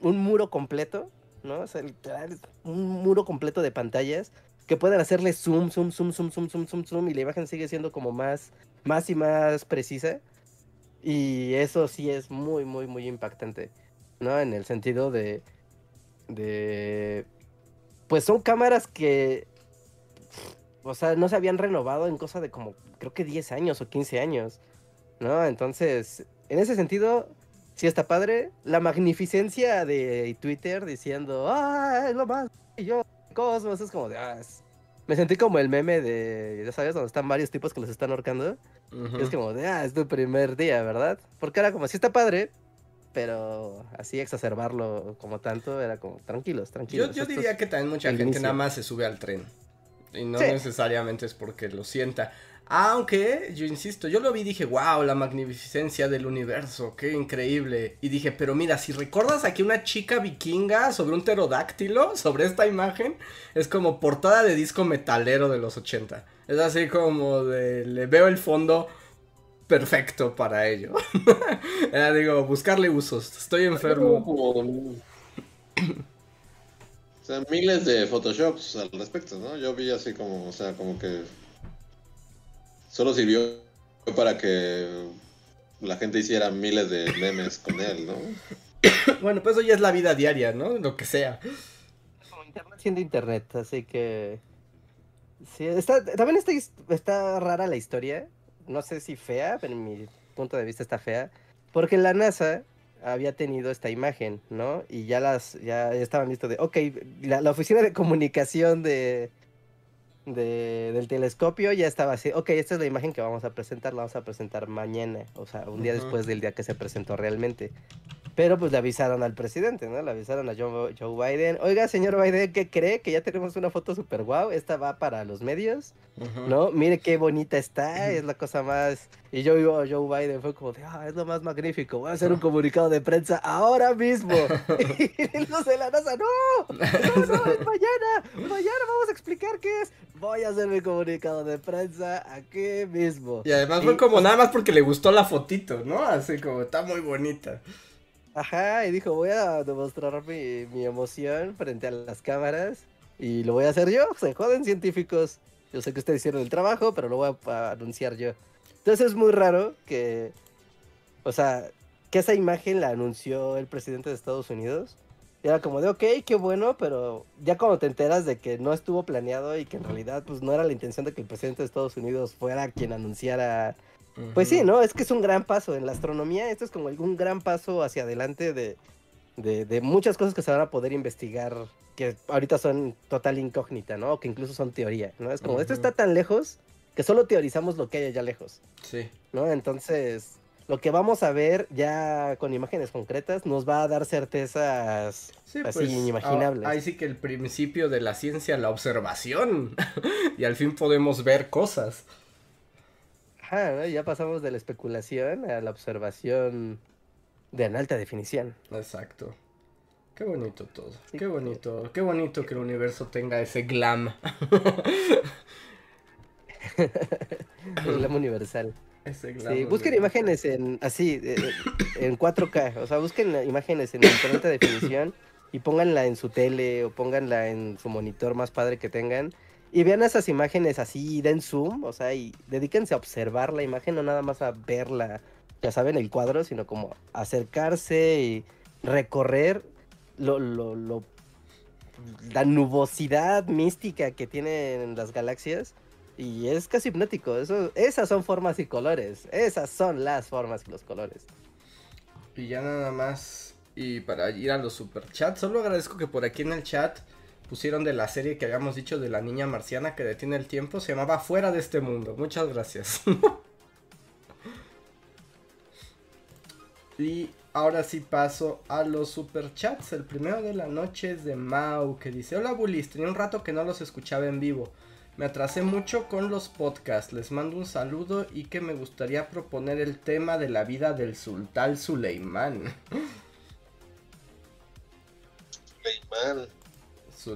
un muro completo, ¿no? O sea, literal, un muro completo de pantallas que pueden hacerle zoom, zoom, zoom, zoom, zoom, zoom, zoom, zoom, y la imagen sigue siendo como más, más y más precisa. Y eso sí es muy, muy, muy impactante, ¿no? En el sentido de, de, pues son cámaras que, o sea, no se habían renovado en cosa de como, creo que 10 años o 15 años, ¿no? Entonces, en ese sentido, sí está padre. La magnificencia de Twitter diciendo, ah, es lo más yo, Cosmos, es como de, ah, me sentí como el meme de, ya sabes, donde están varios tipos que los están ahorcando. Es como de, ah, es tu primer día, ¿verdad? Porque era como, sí está padre, pero así exacerbarlo como tanto era como, tranquilos, tranquilos. Yo, diría que también mucha gente nada más se sube al tren. Y no necesariamente es porque lo sienta. Aunque, yo insisto, yo lo vi y dije, wow, la magnificencia del universo, qué increíble. Y dije, pero mira, si recuerdas aquí una chica vikinga sobre un pterodáctilo, sobre esta imagen, es como portada de disco metalero de los 80. Es así como de, le veo el fondo perfecto para ello. Era, digo, buscarle usos, estoy enfermo. O sea, miles de photoshops al respecto, ¿no? Yo vi así como, o sea, como que solo sirvió para que la gente hiciera miles de memes con él, ¿no? Bueno, pues eso ya es la vida diaria, ¿no? Lo que sea. internet siendo internet, así que... Sí, está, también está, está rara la historia. No sé si fea, pero en mi punto de vista está fea. Porque la NASA había tenido esta imagen, ¿no? Y ya las, ya, estaban listos de, ok, la, oficina de comunicación de, de, del telescopio ya estaba así, ok, esta es la imagen que vamos a presentar, la vamos a presentar mañana, o sea, un día después del día que se presentó realmente. Pero pues le avisaron al presidente, ¿no? Le avisaron a Joe, Biden. Oiga, señor Biden, ¿qué cree? Que ya tenemos una foto super guau. Esta va para los medios, ¿no? Mire qué bonita está. Es la cosa más. Y yo a Joe Biden fue como de, ah, es lo más magnífico. Voy a hacer un comunicado de prensa ahora mismo. y los de la NASA, no, no, no, mañana. Mañana vamos a explicar qué es. Voy a hacer mi comunicado de prensa aquí mismo. Y además fue como nada más porque le gustó la fotito, ¿no? Así como está muy bonita. Ajá, y dijo, voy a demostrar mi, mi, emoción frente a las cámaras y lo voy a hacer yo. Se joden científicos. Yo sé que ustedes hicieron el trabajo, pero lo voy a, anunciar yo. Entonces es muy raro que, o sea, que esa imagen la anunció el presidente de Estados Unidos. Y era como de, ok, qué bueno, pero ya cuando te enteras de que no estuvo planeado y que en realidad pues no era la intención de que el presidente de Estados Unidos fuera quien anunciara pues sí, ¿no? Es que es un gran paso. En la astronomía esto es como un gran paso hacia adelante de, de, muchas cosas que se van a poder investigar que ahorita son total incógnita, ¿no? O que incluso son teoría, ¿no? Es como, esto está tan lejos que solo teorizamos lo que hay allá lejos. Sí. ¿No? Entonces, lo que vamos a ver ya con imágenes concretas nos va a dar certezas así pues, inimaginables. ahí sí que el principio de la ciencia, la observación. y al fin podemos ver cosas ya pasamos de la especulación a la observación de en alta definición. Exacto. Qué bonito todo. Qué bonito. Qué bonito que el universo tenga ese glam. el glam universal. Ese glam sí, busquen imágenes en así, en 4K. O sea, busquen imágenes en alta definición y pónganla en su tele o pónganla en su monitor más padre que tengan y vean esas imágenes así, den zoom, o sea, y dedíquense a observar la imagen, no nada más a verla, ya saben, el cuadro, sino como acercarse y recorrer lo, lo, lo, la nubosidad mística que tienen las galaxias. Y es casi hipnótico. Esas son formas y colores. Esas son las formas y los colores. Y ya nada más. Y para ir a los superchats, solo agradezco que por aquí en el chat pusieron de la serie que habíamos dicho de la niña marciana que detiene el tiempo. Se llamaba Fuera de este mundo. Muchas gracias. y ahora sí paso a los superchats. El primero de la noche es de Mau que dice: Hola Bulis, tenía un rato que no los escuchaba en vivo. Me atrasé mucho con los podcasts. Les mando un saludo y que me gustaría proponer el tema de la vida del sultán Suleimán. Suleimán.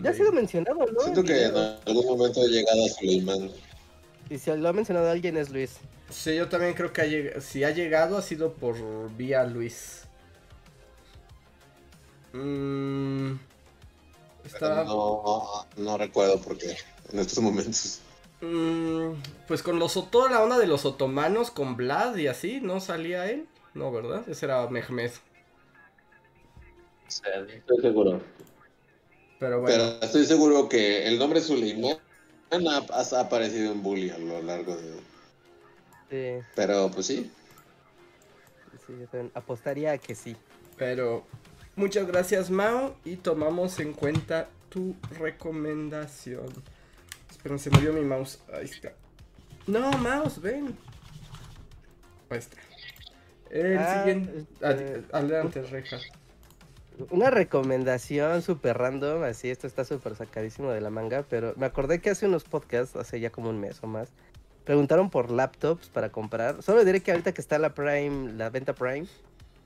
Ya ha sido mencionado, ¿no? Siento que en algún momento ha llegado a Suleiman. Y si lo ha mencionado alguien es Luis. Sí, yo también creo que ha si ha llegado ha sido por vía Luis. Mm, no, no recuerdo por qué en estos momentos. Mm, pues con los toda la onda de los otomanos, con Vlad y así, ¿no salía él? No, ¿verdad? Ese era Mehmed. Sí, estoy seguro. Pero bueno. Pero estoy seguro que el nombre Suleiman ha, aparecido en Bully a lo largo de. Sí. Pero pues sí. Sí, apostaría que sí. Pero muchas gracias, Mao. Y tomamos en cuenta tu recomendación. Esperen, se movió mi mouse. Ahí está. No, mouse, ven. Ahí está. El ah, siguiente. Este, adelante, Reja una recomendación súper random, así, esto está súper sacadísimo de la manga, pero me acordé que hace unos podcasts, hace ya como un mes o más, preguntaron por laptops para comprar. Solo diré que ahorita que está la Prime, la venta Prime,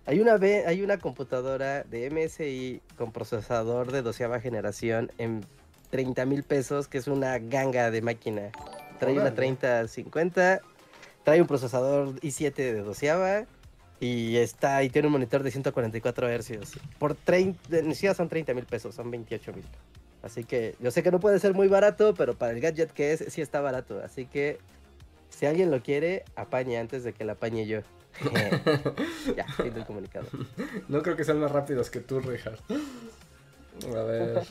hay una, hay una computadora de MSI con procesador de doceava generación en 30 mil pesos, que es una ganga de máquina. Trae una 3050, trae un procesador i7 de doceava y está y tiene un monitor de 144 Hz. Por 30, ni siquiera son 30 mil pesos, son 28 mil. Así que yo sé que no puede ser muy barato, pero para el gadget que es, sí está barato. Así que si alguien lo quiere, apañe antes de que la apañe yo. ya, fin del comunicado. No creo que sean más rápidos que tú, Richard. A ver.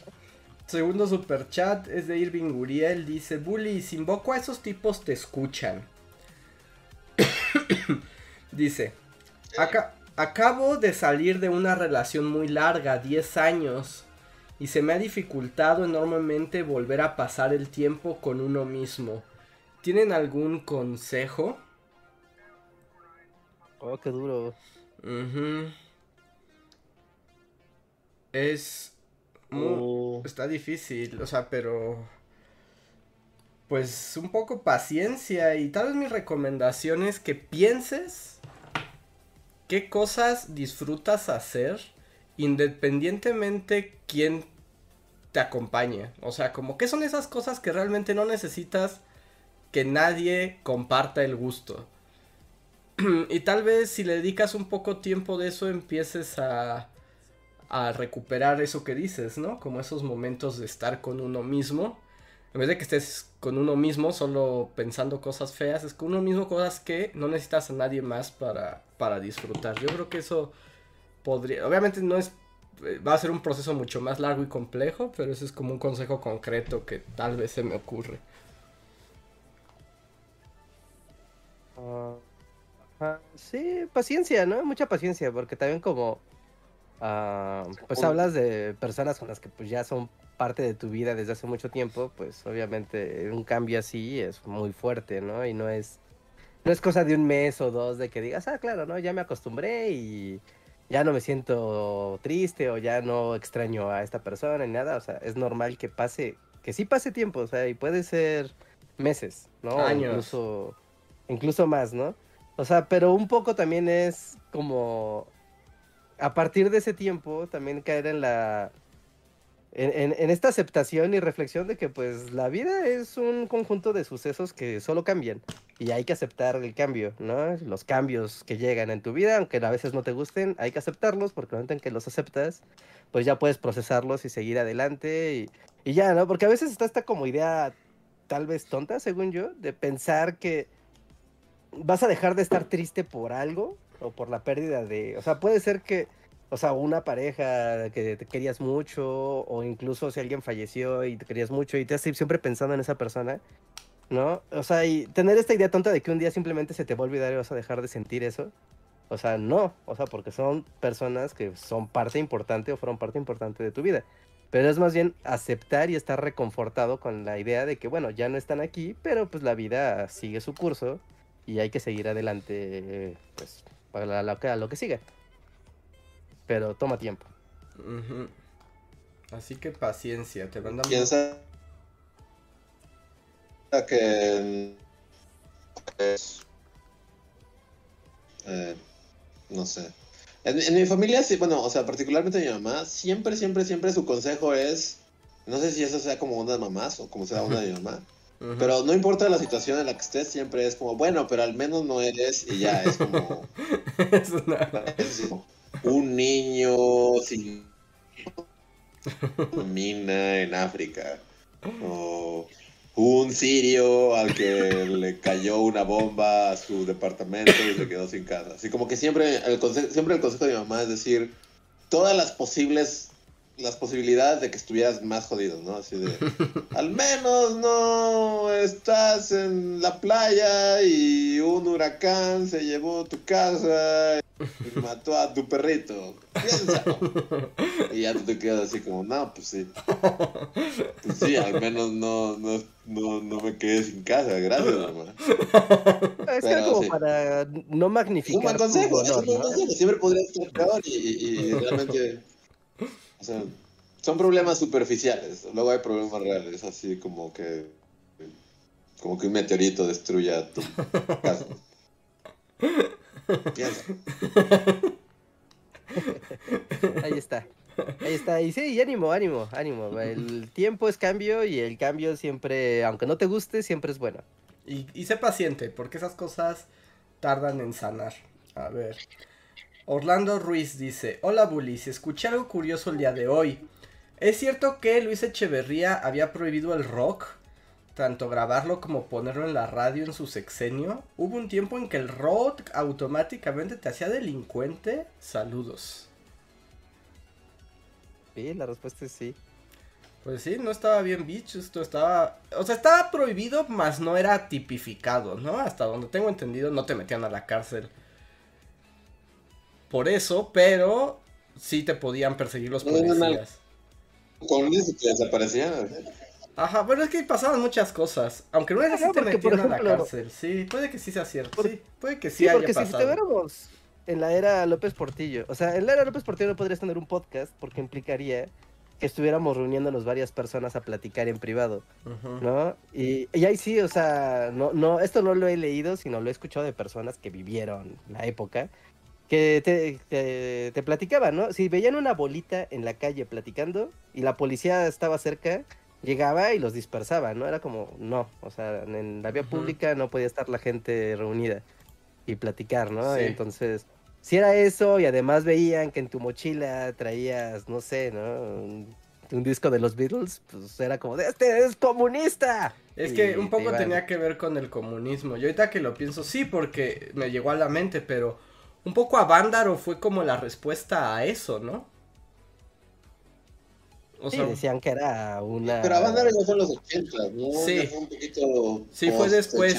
Segundo super chat es de Irving Uriel. Dice: Bully, si invoco a esos tipos, te escuchan. Dice: acabo de salir de una relación muy larga, 10 años, y se me ha dificultado enormemente volver a pasar el tiempo con uno mismo. ¿Tienen algún consejo? Oh, qué duro. Es... Oh. Está difícil, o sea, pero... Pues un poco paciencia y tal vez mi recomendación es que pienses qué cosas disfrutas hacer independientemente quién te acompañe. O sea, como qué son esas cosas que realmente no necesitas que nadie comparta el gusto. y tal vez si le dedicas un poco tiempo de eso empieces a, a recuperar eso que dices, ¿no? Como esos momentos de estar con uno mismo. En vez de que estés con uno mismo solo pensando cosas feas, es con uno mismo cosas que no necesitas a nadie más para, para disfrutar. Yo creo que eso podría, obviamente no es, eh, va a ser un proceso mucho más largo y complejo, pero ese es como un consejo concreto que tal vez se me ocurre. Ah, sí, paciencia, ¿no? Mucha paciencia, porque también como, ah, pues hablas de personas con las que pues ya son parte de tu vida desde hace mucho tiempo, pues obviamente un cambio así es muy fuerte, ¿no? Y no es, no es cosa de un mes o dos de que digas, ah, claro, ¿no? Ya me acostumbré y ya no me siento triste o ya no extraño a esta persona ni nada, o sea, es normal que pase, que sí pase tiempo, o sea, y puede ser meses, ¿no? Años. Incluso, incluso más, ¿no? O sea, pero un poco también es como a partir de ese tiempo también caer en la en, esta aceptación y reflexión de que pues la vida es un conjunto de sucesos que solo cambian y hay que aceptar el cambio, ¿no? Los cambios que llegan en tu vida, aunque a veces no te gusten, hay que aceptarlos porque en que los aceptas, pues ya puedes procesarlos y seguir adelante y, y ya, ¿no? Porque a veces está esta como idea tal vez tonta, según yo, de pensar que vas a dejar de estar triste por algo o por la pérdida de, o sea, puede ser que, o sea, una pareja que te querías mucho o incluso si alguien falleció y te querías mucho y te estás siempre pensando en esa persona, ¿no? O sea, y tener esta idea tonta de que un día simplemente se te va a olvidar y vas a dejar de sentir eso. O sea, no, o sea, porque son personas que son parte importante o fueron parte importante de tu vida. Pero es más bien aceptar y estar reconfortado con la idea de que, bueno, ya no están aquí, pero pues la vida sigue su curso y hay que seguir adelante, pues, para lo que, lo que siga. Pero toma tiempo. Así que paciencia, te mandamos. Piensa que es, eh, no sé. En, en, mi familia, sí, bueno, o sea, particularmente mi mamá, siempre, siempre, siempre su consejo es, no sé si eso sea como una de mamás o como sea una de mi mamá, pero no importa la situación en la que estés, siempre es como, bueno, pero al menos no eres y ya es como, es un niño sin mina en África o un sirio al que le cayó una bomba a su departamento y se quedó sin casa. Así como que siempre el siempre el consejo de mi mamá es decir todas las posibles las posibilidades de que estuvieras más jodido, ¿no? Así de, al menos no estás en la playa y un huracán se llevó tu casa y mató a tu perrito. Y ya tú te quedas así como, no, pues sí. Pues sí, al menos no, no, no, no me quedé sin casa, gracias, mamá. Es que como para no magnificar. Un buen consejo, siempre podría estar peor y, y realmente o sea, son problemas superficiales. Luego hay problemas reales, así como que. Como que un meteorito destruya tu casa. Ahí está. Ahí está. Y sí, ánimo, ánimo, ánimo. El tiempo es cambio y el cambio siempre, aunque no te guste, siempre es bueno. Y, y sé paciente, porque esas cosas tardan en sanar. A ver. Orlando Ruiz dice, hola Bullies, escuché algo curioso el día de hoy. ¿Es cierto que Luis Echeverría había prohibido el rock? Tanto grabarlo como ponerlo en la radio en su sexenio. ¿Hubo un tiempo en que el rock automáticamente te hacía delincuente? Saludos. Sí, la respuesta es sí. Pues sí, no estaba bien bicho, esto estaba... O sea, estaba prohibido, mas no era tipificado, ¿no? Hasta donde tengo entendido, no te metían a la cárcel por eso, pero sí te podían perseguir los policías. Con eso que desaparecían. Ajá, bueno, es que pasaban muchas cosas. Aunque no era así te metían a la cárcel. Sí, puede que sí sea cierto. sí, puede que sí, sí porque si estuviéramos en la era López Portillo, o sea, en la era López Portillo no podrías tener un podcast porque implicaría que estuviéramos reuniéndonos varias personas a platicar en privado, ¿no? Y, y, ahí sí, o sea, no, no, esto no lo he leído, sino lo he escuchado de personas que vivieron la época, que te, te, platicaban, ¿no? Si veían una bolita en la calle platicando y la policía estaba cerca, llegaba y los dispersaba, ¿no? Era como, no, o sea, en la vía pública no podía estar la gente reunida y platicar, ¿no? Entonces si era eso y además veían que en tu mochila traías, no sé, ¿no? Un, disco de los Beatles, pues era como de este es comunista. Es que un poco tenía que ver con el comunismo. Yo ahorita que lo pienso, sí, porque me llegó a la mente, pero un poco a Vándaro fue como la respuesta a eso, ¿no? O sí, decían que era una. Pero a Vándaro ya fue en los 80, ¿no? Sí. fue un poquito. Sí, fue después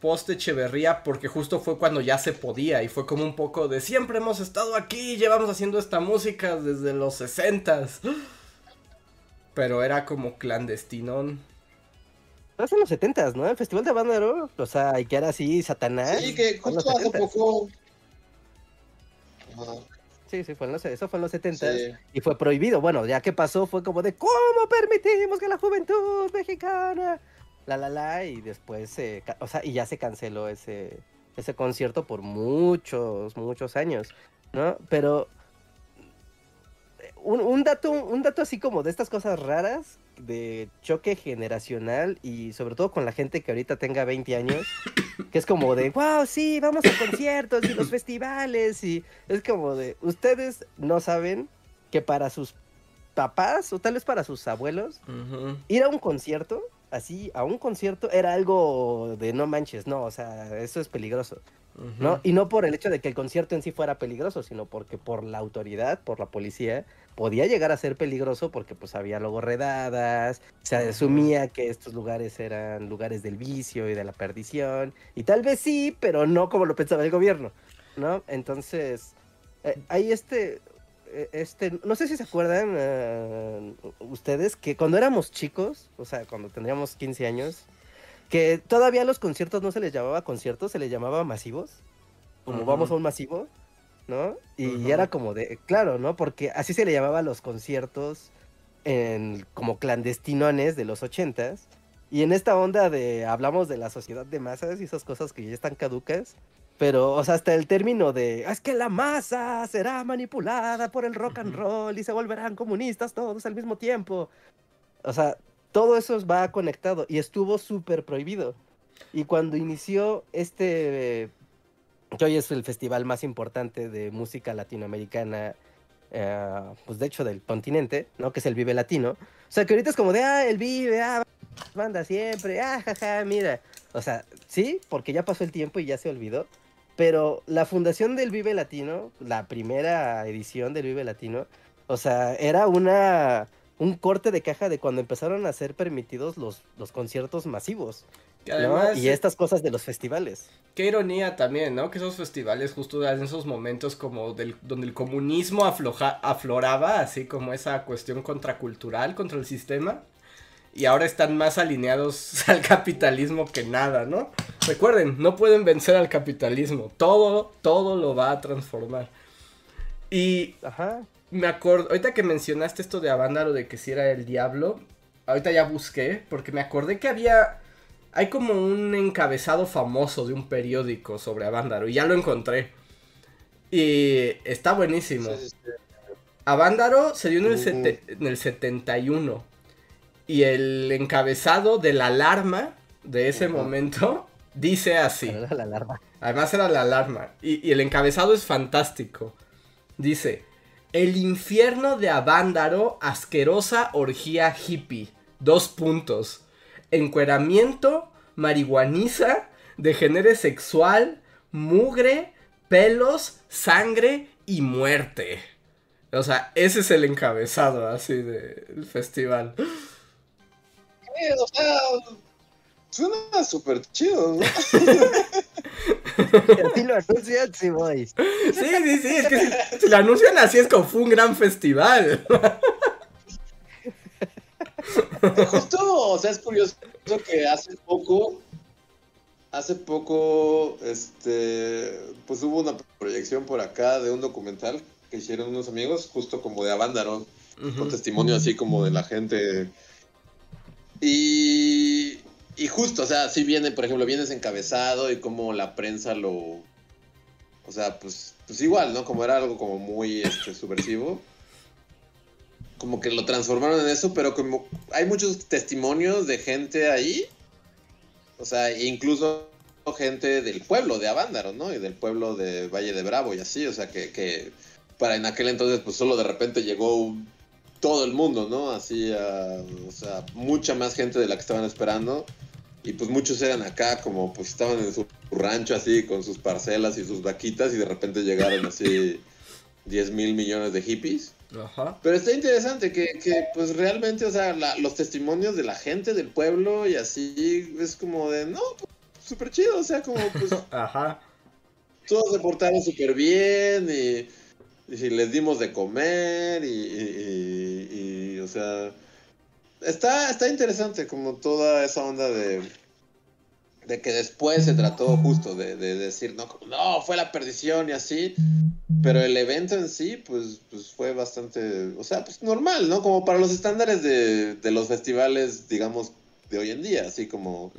post Echeverría porque justo fue cuando ya se podía y fue como un poco de siempre hemos estado aquí, llevamos haciendo esta música desde los sesentas. Pero era como clandestinón. Hace en los setentas, ¿no? El Festival de Bandero, o sea, y que era así, Satanás. Sí, que justo hace poco... Sí, sí, fue en los, eso fue en los 70 y fue prohibido. Bueno, ya que pasó fue como de ¿cómo permitimos que la juventud mexicana la la la, y después, se, o sea, y ya se canceló ese, ese concierto por muchos, muchos años, ¿no? Pero un, un, dato, un dato así como de estas cosas raras, de choque generacional y sobre todo con la gente que ahorita tenga 20 años, que es como de, wow, sí, vamos a conciertos y los festivales y es como de, ustedes no saben que para sus papás o tal vez para sus abuelos, ir a un concierto así a un concierto era algo de no manches, no, o sea, eso es peligroso, ¿no? Y no por el hecho de que el concierto en sí fuera peligroso, sino porque por la autoridad, por la policía, podía llegar a ser peligroso porque pues había luego redadas, se asumía que estos lugares eran lugares del vicio y de la perdición, y tal vez sí, pero no como lo pensaba el gobierno, ¿no? Entonces, eh, hay este, e, este, no sé si se acuerdan eh, ustedes que cuando éramos chicos, o sea, cuando tendríamos 15 años, que todavía los conciertos no se les llamaba conciertos, se les llamaba masivos, como vamos a un masivo, ¿no? Y era como de, claro, ¿no? Porque así se le llamaba a los conciertos en, como clandestinones de los ochentas. Y en esta onda de hablamos de la sociedad de masas y esas cosas que ya están caducas, pero, o sea, hasta el término de, es que la masa será manipulada por el rock and roll y se volverán comunistas todos al mismo tiempo. O sea, todo eso va conectado y estuvo súper prohibido. Y cuando inició este, que hoy es el festival más importante de música latinoamericana, eh, pues de hecho del continente, ¿no? Que es el Vive Latino. O sea, que ahorita es como de, ah, el Vive, ah, banda siempre, ah, jaja, mira. O sea, sí, porque ya pasó el tiempo y ya se olvidó. Pero la fundación del Vive Latino, la primera edición del Vive Latino, o sea, era una un corte de caja de cuando empezaron a ser permitidos los, los conciertos masivos. Y estas cosas de los festivales. Qué ironía también, ¿no? Que esos festivales justo en esos momentos como del, donde el comunismo afloja, afloraba, así como esa cuestión contracultural contra el sistema y ahora están más alineados al capitalismo que nada, ¿no? Recuerden, no pueden vencer al capitalismo, todo, todo lo va a transformar. Y Ajá. Me acuerdo, ahorita que mencionaste esto de Avándaro de que si era el diablo, ahorita ya busqué, porque me acordé que había, hay como un encabezado famoso de un periódico sobre Avándaro, y ya lo encontré. Y está buenísimo. Avándaro se dio en el, en el 71 y el encabezado de la alarma de ese momento dice así. la alarma. Además era la alarma. Y, el encabezado es fantástico. Dice, el infierno de Avándaro, asquerosa orgía hippie. Dos puntos. Encueramiento, marihuaniza, degenere sexual, mugre, pelos, sangre y muerte. O sea, ese es el encabezado así del festival Suena súper chido, ¿no? así lo anuncian, sí voy. Sí, sí, sí, es que si, lo anuncian así es como fue un gran festival. Justo, o sea, es curioso que hace poco, hace poco, este, pues hubo una proyección por acá de un documental que hicieron unos amigos, justo como de Avándaro, con testimonio así como de la gente. Y, y justo, o sea, si viene, por ejemplo, vienes encabezado y como la prensa lo... O sea, pues, pues igual, ¿no? Como era algo como muy este, subversivo. Como que lo transformaron en eso, pero como hay muchos testimonios de gente ahí. O sea, incluso gente del pueblo de Avándaro, ¿no? Y del pueblo de Valle de Bravo y así. O sea, que, que para en aquel entonces, pues solo de repente llegó todo el mundo, ¿no? Así, o sea, mucha más gente de la que estaban esperando y pues muchos eran acá como pues estaban en su rancho así con sus parcelas y sus vaquitas y de repente llegaron así 10 mil millones de hippies. Ajá. Pero está interesante que, que pues realmente, o sea, los testimonios de la gente del pueblo y así es como de, no, pues, súper chido, o sea, como pues... Ajá. Todos se portaron súper bien y, y, les dimos de comer y, y o sea está, está interesante como toda esa onda de, de que después se trató justo de, decir, no, no, fue la perdición y así, pero el evento en sí, pues, pues fue bastante, o sea, pues normal, ¿no? Como para los estándares de, los festivales, digamos, de hoy en día, así como,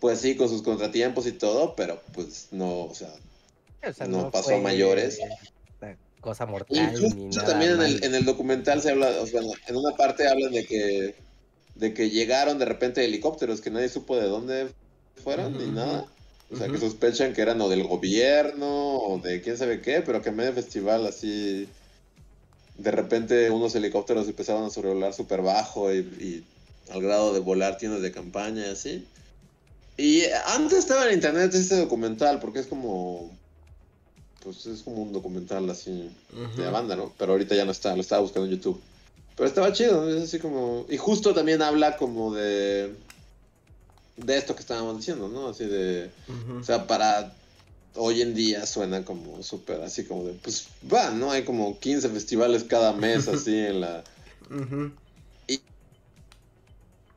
pues sí, con sus contratiempos y todo, pero pues no, o sea, no, pasó a mayores cosa mortal. también en el, en el, documental se habla, o sea, en una parte hablan de que, de que llegaron de repente helicópteros que nadie supo de dónde fueron ni nada. O sea, que sospechan que eran o del gobierno o de quién sabe qué, pero que en medio festival así, de repente unos helicópteros empezaron a sobrevolar súper bajo y, y, al grado de volar tiendas de campaña y así. Y antes estaba en internet este documental, porque es como pues es como un documental así de la banda, ¿no? Pero ahorita ya no está, lo estaba buscando en YouTube. Pero estaba chido, es así como... Y justo también habla como de... De esto que estábamos diciendo, ¿no? Así de... O sea, para... Hoy en día suena como súper así como de... Pues va, ¿no? Hay como 15 festivales cada mes así en la... y,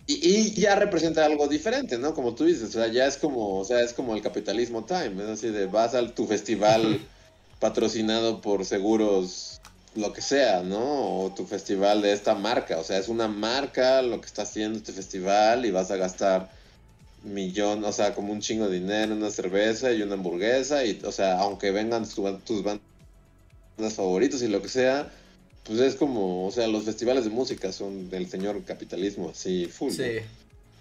y, ya representa algo diferente, ¿no? Como tú dices, o sea, ya es como, o sea, es como el capitalismo time, es así de vas a tu festival patrocinado por seguros, lo que sea, ¿no? O tu festival de esta marca. O sea, es una marca lo que está haciendo este festival y vas a gastar millón, o sea, como un chingo de dinero, una cerveza y una hamburguesa. Y, o sea, aunque vengan tus bandas favoritos y lo que sea, pues es como, o sea, los festivales de música son del señor capitalismo, así, full. Sí.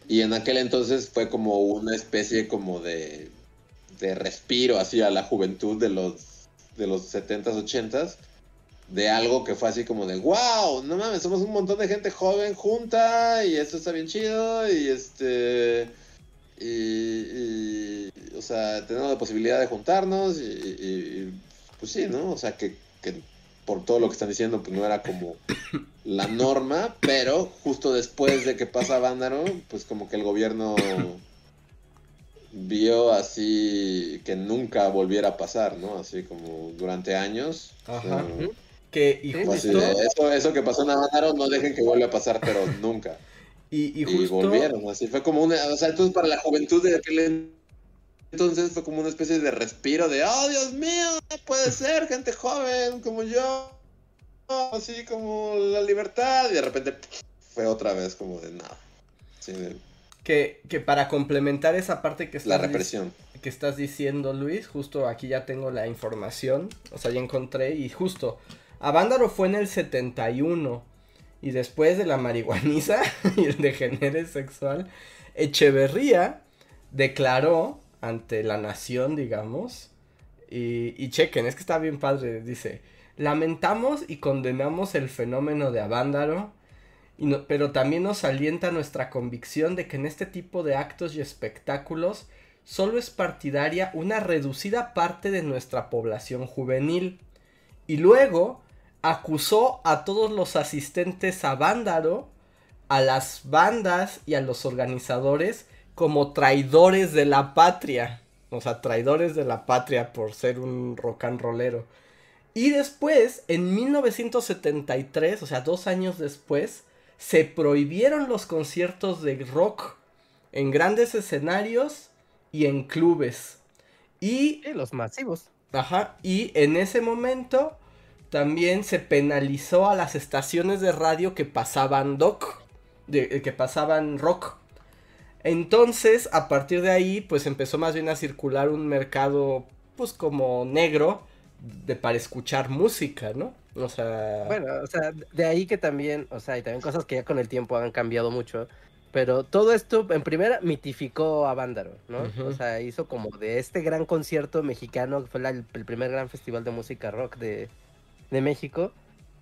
Y en aquel entonces fue como una especie como de, de respiro así a la juventud de los de los 70s, 80s, de algo que fue así como de, wow, no mames, somos un montón de gente joven junta y esto está bien chido y este... Y, o sea, tenemos la posibilidad de juntarnos y, pues sí, ¿no? O sea, que, que, por todo lo que están diciendo, pues no era como la norma, pero justo después de que pasa Vándaro, pues como que el gobierno vio así que nunca volviera a pasar, ¿no? Así como durante años. Ajá. que, y justo... eso, eso que pasó en Avanaro no dejen que vuelva a pasar, pero nunca. y, y, justo... volvieron, así fue como una, o sea, entonces para la juventud de aquel entonces fue como una especie de respiro de, oh Dios mío, no puede ser, gente joven como yo, así como la libertad, y de repente fue otra vez como de nada. Así de, que, que para complementar esa parte que estás, la represión. que estás diciendo, Luis, justo aquí ya tengo la información, o sea, ya encontré, y justo, Avándaro fue en el 71, y después de la marihuaniza y el degenere sexual, Echeverría declaró ante la nación, digamos, y, y chequen, es que está bien padre, dice, lamentamos y condenamos el fenómeno de Avándaro, pero también nos alienta nuestra convicción de que en este tipo de actos y espectáculos solo es partidaria una reducida parte de nuestra población juvenil. Y luego acusó a todos los asistentes a Vándaro, a las bandas y a los organizadores como traidores de la patria. O sea, traidores de la patria por ser un rock and rollero. Y después, en 1973, o sea, dos años después, se prohibieron los conciertos de rock en grandes escenarios y en clubes. Y... los masivos. Ajá, y en ese momento también se penalizó a las estaciones de radio que pasaban doc, de, que pasaban rock. Entonces, a partir de ahí, pues empezó más bien a circular un mercado, pues como negro, de para escuchar música, ¿no? O sea... Bueno, o sea, de ahí que también, o sea, y también cosas que ya con el tiempo han cambiado mucho, pero todo esto, en primera, mitificó a Vándaro, ¿no? O sea, hizo como de este gran concierto mexicano, que fue el, primer gran festival de música rock de, México,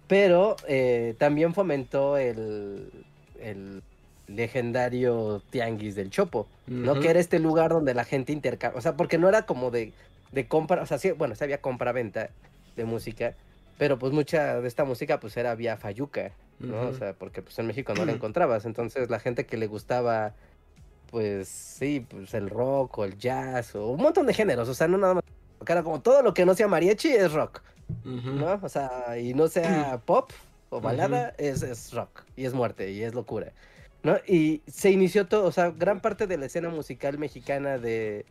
pero eh, también fomentó el, el legendario Tianguis del Chopo, ¿no? Que era este lugar donde la gente intercambia, o sea, porque no era como de, de compra, o sea, sí, bueno, sí había compra-venta de música, pero pues mucha de esta música pues era vía Fayuca, ¿no? O sea, porque pues en México no la encontrabas, entonces la gente que le gustaba, pues sí, pues el rock o el jazz o un montón de géneros, o sea, no nada más, era como todo lo que no sea mariachi es rock, ¿no? O sea, y no sea pop o balada es, es rock y es muerte y es locura. ¿no? Y se inició todo, o sea, gran parte de la escena musical mexicana de,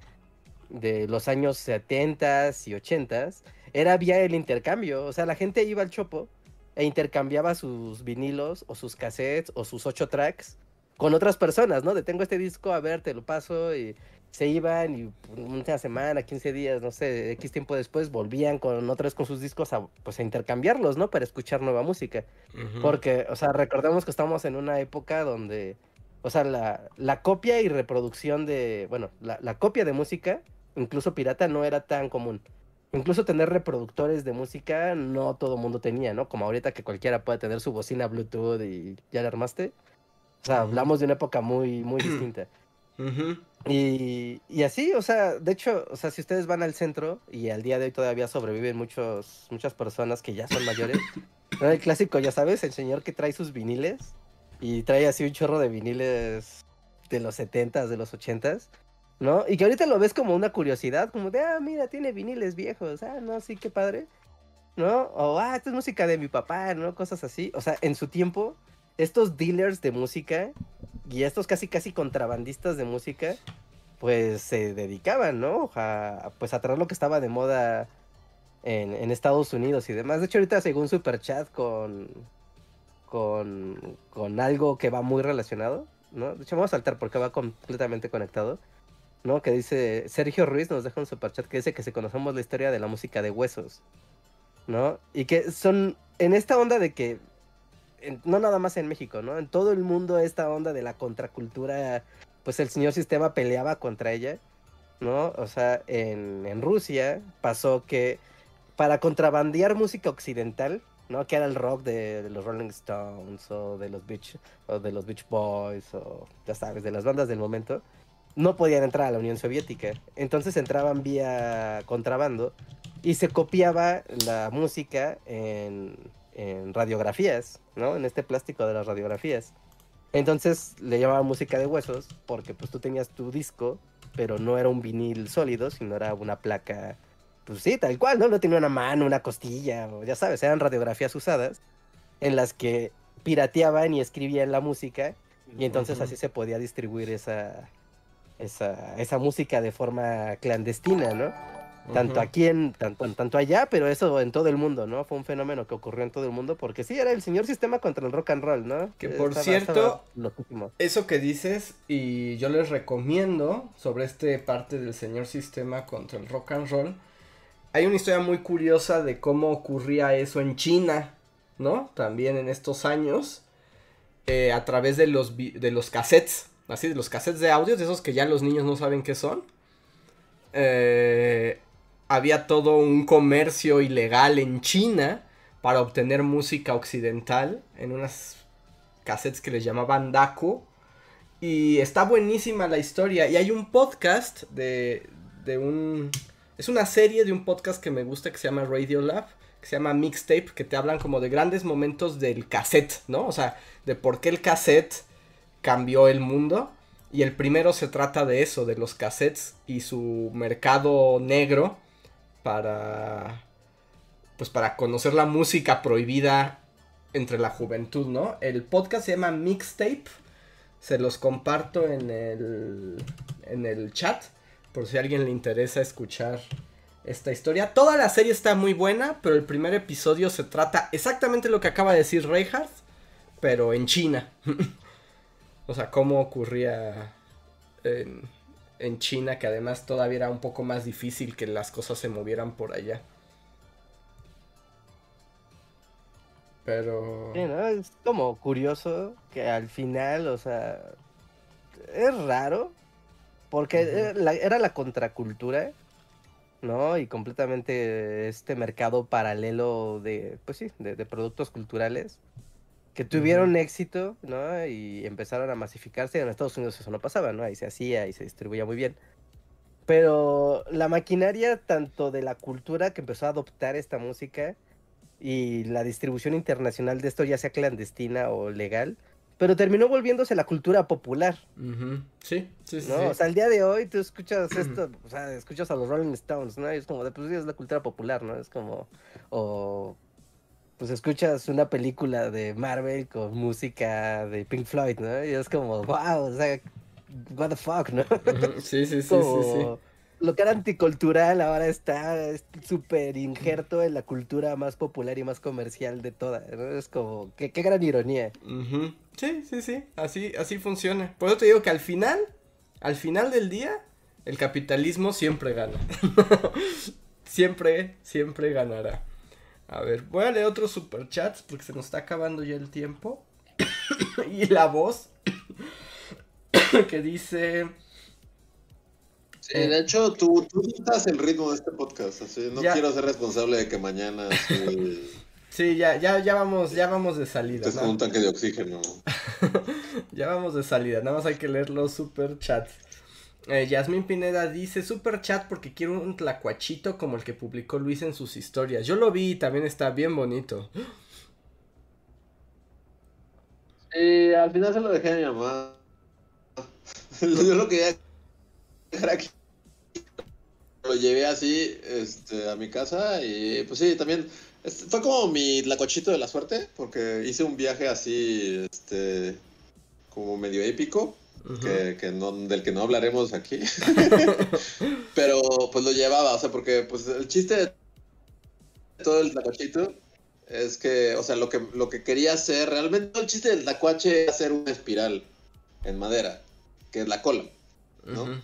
de los años 70 y 80 era vía el intercambio. O sea, la gente iba al chopo e intercambiaba sus vinilos o sus cassettes o sus ocho tracks con otras personas, ¿no? De tengo este disco, a ver, te lo paso y se iban y una semana, 15 días, no sé, X tiempo después volvían con otras con sus discos a, pues, a intercambiarlos, ¿no? Para escuchar nueva música. Porque, o sea, recordemos que estamos en una época donde, o sea, la, la copia y reproducción de, bueno, la, la copia de música, incluso pirata, no era tan común. Incluso tener reproductores de música no todo mundo tenía, ¿no? Como ahorita que cualquiera puede tener su bocina Bluetooth y ya la armaste. O sea, hablamos de una época muy, muy distinta. y, y, así, o sea, de hecho, o sea, si ustedes van al centro y al día de hoy todavía sobreviven muchos, muchas personas que ya son mayores, el clásico, ya sabes, el señor que trae sus viniles y trae así un chorro de viniles de los 70s, de los 80s, ¿no? Y que ahorita lo ves como una curiosidad, como de, ah, mira, tiene viniles viejos, ah, no, sí, qué padre, ¿no? O, ah, esta es música de mi papá, ¿no? Cosas así. O sea, en su tiempo, estos dealers de música y estos casi, casi contrabandistas de música, pues se dedicaban, ¿no? A, pues a traer lo que estaba de moda en, en Estados Unidos y demás. De hecho, ahorita según Superchat con, con, con algo que va muy relacionado, ¿no? De hecho, vamos a saltar porque va completamente conectado. ¿No? Que dice, Sergio Ruiz nos deja un superchat que dice que si conocemos la historia de la música de huesos, ¿no? Y que son en esta onda de que, no nada más en México, ¿no? En todo el mundo esta onda de la contracultura, pues el señor sistema peleaba contra ella, ¿no? O sea, en, en Rusia pasó que para contrabandear música occidental, ¿no? Que era el rock de, de, los Rolling Stones o de los Beach, o de los Beach Boys o, ya sabes, de las bandas del momento no podían entrar a la Unión Soviética. Entonces entraban vía contrabando y se copiaba la música en, radiografías, ¿no? En este plástico de las radiografías. Entonces le llamaban música de huesos porque pues tú tenías tu disco, pero no era un vinil sólido, sino era una placa, pues sí, tal cual, ¿no? No tenía una mano, una costilla, o ya sabes, eran radiografías usadas en las que pirateaban y escribían la música y entonces así se podía distribuir esa, esa, esa música de forma clandestina, ¿no? Tanto aquí, en, tanto, tanto allá, pero eso en todo el mundo, ¿no? Fue un fenómeno que ocurrió en todo el mundo porque sí, era el señor sistema contra el rock and roll, ¿no? Que por cierto, eso que dices, y yo les recomiendo sobre este parte del señor sistema contra el rock and roll, hay una historia muy curiosa de cómo ocurría eso en China, ¿no? También en estos años, eh, a través de los, de los cassettes así de los cassettes de audio, de esos que ya los niños no saben qué son. Eh, había todo un comercio ilegal en China para obtener música occidental en unas cassettes que les llamaban Daku. Y está buenísima la historia. Y hay un podcast de, de un... Es una serie de un podcast que me gusta que se llama Radio Lab. Que se llama Mixtape. Que te hablan como de grandes momentos del cassette, ¿no? O sea, de por qué el cassette cambió el mundo. Y el primero se trata de eso, de los cassettes y su mercado negro para pues para conocer la música prohibida entre la juventud, ¿no? El podcast se llama Mixtape. Se los comparto en el en el chat por si a alguien le interesa escuchar esta historia. Toda la serie está muy buena, pero el primer episodio se trata exactamente lo que acaba de decir Reinhardt, pero en China. o sea, cómo ocurría en, en China, que además todavía era un poco más difícil que las cosas se movieran por allá. Pero... Es como curioso que al final, o sea, es raro, porque era la contracultura ¿no? Y completamente este mercado paralelo de, pues sí, de, productos culturales que tuvieron éxito, ¿no? Y empezaron a masificarse. En Estados Unidos eso no pasaba, ¿no? Ahí se hacía y se distribuía muy bien. Pero la maquinaria tanto de la cultura que empezó a adoptar esta música y la distribución internacional de esto, ya sea clandestina o legal, pero terminó volviéndose la cultura popular. Sí, sí, sí. O sea, al día de hoy tú escuchas esto, o sea, escuchas a los Rolling Stones, ¿no? Y es como, de, pues es la cultura popular, ¿no? Es como, o pues escuchas una película de Marvel con música de Pink Floyd, ¿no? Y es como, wow, o sea, what the fuck, ¿no? Sí, sí, sí, sí, sí lo que era anticultural ahora está súper injerto en la cultura más popular y más comercial de todas. Es como, qué, qué gran ironía. Sí, sí, sí, así, así funciona. Por eso te digo que al final, al final del día, el capitalismo siempre gana. siempre, siempre ganará. A ver, voy a leer otros superchats porque se nos está acabando ya el tiempo. y la voz que dice... Sí, de hecho, tú, tú estás el ritmo de este podcast, así no quiero ser responsable de que mañana... Sí, ya, ya, ya vamos, ya vamos de salida. Es como un tanque de oxígeno. ya vamos de salida, nada más hay que leer los super chats. Eh, Yasmin Pineda dice super chat porque quiero un tlacuachito como el que publicó Luis en sus historias. Yo lo vi y también está bien bonito. Sí, al final se lo dejé a mi mamá. Yo lo quería dejar aquí lo llevé así este, a mi casa y pues sí, también fue como mi lacochito de la suerte porque hice un viaje así, este, como medio épico. Que, no, del que no hablaremos aquí. Pero pues lo llevaba, o sea, porque pues el chiste de todo el lacochito es que, o sea, lo que, lo que quería hacer, realmente el chiste del tacuache es hacer una espiral en madera, que es la cola, ¿no?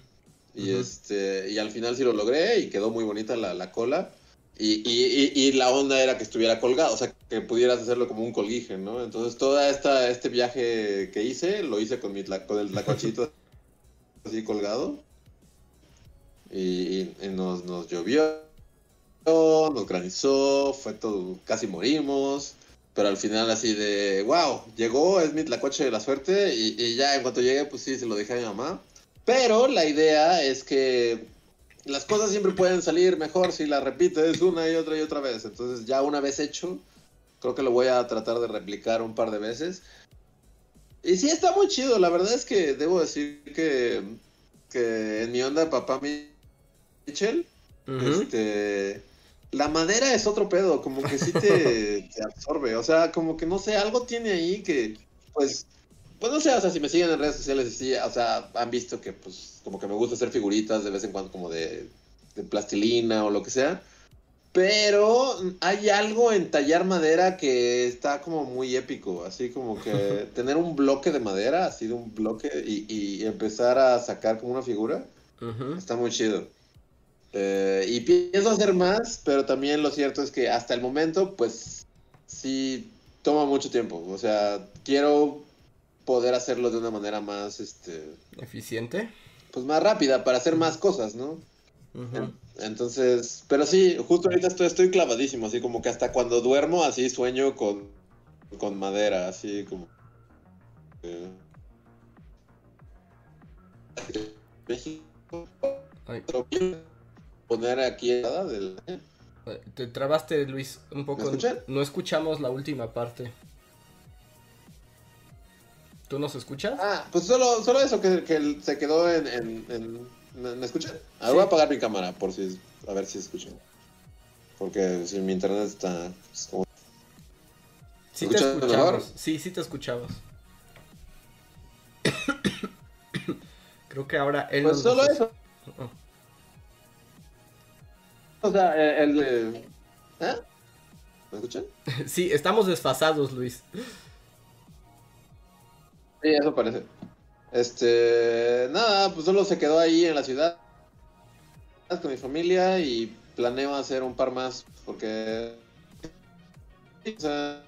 Y, este, y al final sí lo logré y quedó muy bonita la, la cola. Y, y, y, la onda era que estuviera colgado, o sea, que pudieras hacerlo como un colguije, ¿no? Entonces, todo este viaje que hice, lo hice con, mi, con el así colgado. Y, nos, nos llovió, nos granizó, fue todo, casi morimos. Pero al final así de, wow, llegó, es mi tlacoche de la suerte. Y, ya en cuanto llegué, pues sí, se lo dije a mi mamá. Pero la idea es que las cosas siempre pueden salir mejor si las repites una y otra y otra vez. Entonces ya una vez hecho, creo que lo voy a tratar de replicar un par de veces. Y sí, está muy chido. La verdad es que debo decir que, que en mi onda papá Mitchell, este, la madera es otro pedo, como que sí te, te absorbe. O sea, como que no sé, algo tiene ahí que, pues, pues no sé, o sea, si me siguen en redes sociales, sí, o sea, han visto que pues como que me gusta hacer figuritas de vez en cuando como de, de plastilina o lo que sea. Pero hay algo en tallar madera que está como muy épico, así como que tener un bloque de madera, así de un bloque, y, y empezar a sacar como una figura, está muy chido. Eh, y pienso hacer más, pero también lo cierto es que hasta el momento, pues sí toma mucho tiempo. O sea, quiero poder hacerlo de una manera más, este... Eficiente. Pues más rápida, para hacer más cosas, ¿no? Entonces, pero sí, justo ahorita estoy, estoy clavadísimo, así como que hasta cuando duermo, así sueño con, con madera, así como... México. Poner aquí del... Te trabaste, Luis, un poco. ¿Me no escuchamos la última parte. ¿Tú nos escuchas? Ah, pues solo, solo eso que, que se quedó en... en, ¿Me escuchan? Ahora voy a apagar mi cámara por si... A ver si escuchan. Porque si mi internet está... Pues, sí te escuchamos. Sí, sí te escuchamos. Creo que ahora él... Pues solo eso. Oh. O sea, el... el ¿Eh? ¿Me escuchan? sí, estamos desfasados, Luis. Sí, eso parece. Este, nada, pues solo se quedó ahí en la ciudad con mi familia y planeo hacer un par más porque o sea,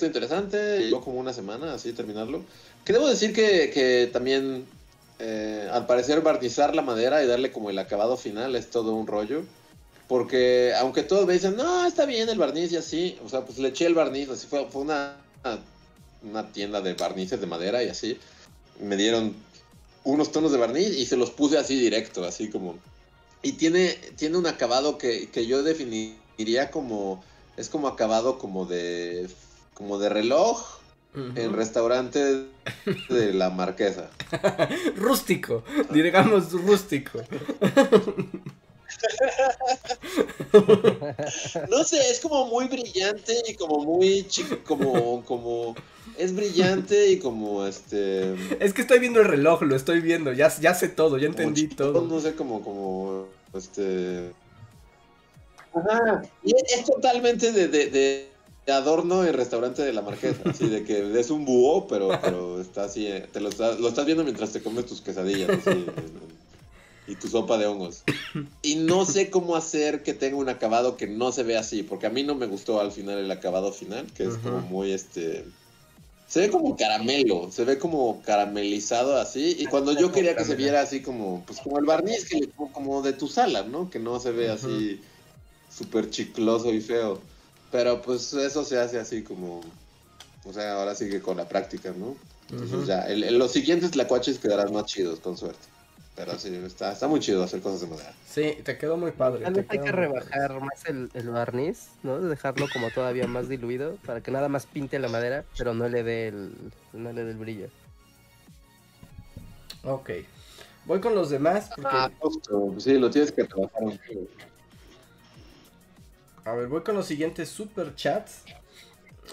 interesante, yo como una semana así terminarlo. Que debo decir que, que también eh, al parecer barnizar la madera y darle como el acabado final es todo un rollo. Porque aunque todos me dicen, no, está bien el barniz y así, o sea, pues le eché el barniz, así fue, fue una tienda de barnices de madera y así. Me dieron unos tonos de barniz y se los puse así directo, así como... Y tiene, tiene un acabado que, yo definiría como... Es como acabado como de... Como de reloj en restaurante de la marquesa. rústico, digamos rústico. no sé, es como muy brillante y como muy chico, como, como es brillante y como este. Es que estoy viendo el reloj, lo estoy viendo, ya, ya sé todo, ya entendí todo. No sé, como, como, este. Ajá, y es, totalmente de, de, adorno el restaurante de la Marquesa, así de que es un búho, pero, pero está así, eh, te lo, estás, lo estás viendo mientras te comes tus quesadillas, así, y tu sopa de hongos. Y no sé cómo hacer que tenga un acabado que no se vea así, porque a mí no me gustó al final el acabado final, que es como muy este se ve como caramelo, se ve como caramelizado así. Y cuando yo quería que se viera así como, pues como el barniz, que como de tu sala, ¿no? Que no se ve así súper chicloso y feo. Pero pues eso se hace así como, o sea, ahora sigue con la práctica, ¿no? Entonces ya, los siguientes lacuaches quedarán más chidos, con suerte. Pero sí, está, está muy chido hacer cosas de madera. Sí, te quedó muy padre. Tal vez hay que rebajar más el, barniz, ¿no? Dejarlo como todavía más diluido para que nada más pinte la madera, pero no le dé el, no le dé el brillo. Ok. Voy con los demás. Porque... Ah, justo. Sí, lo tienes que trabajar. A ver, voy con los siguientes super chats.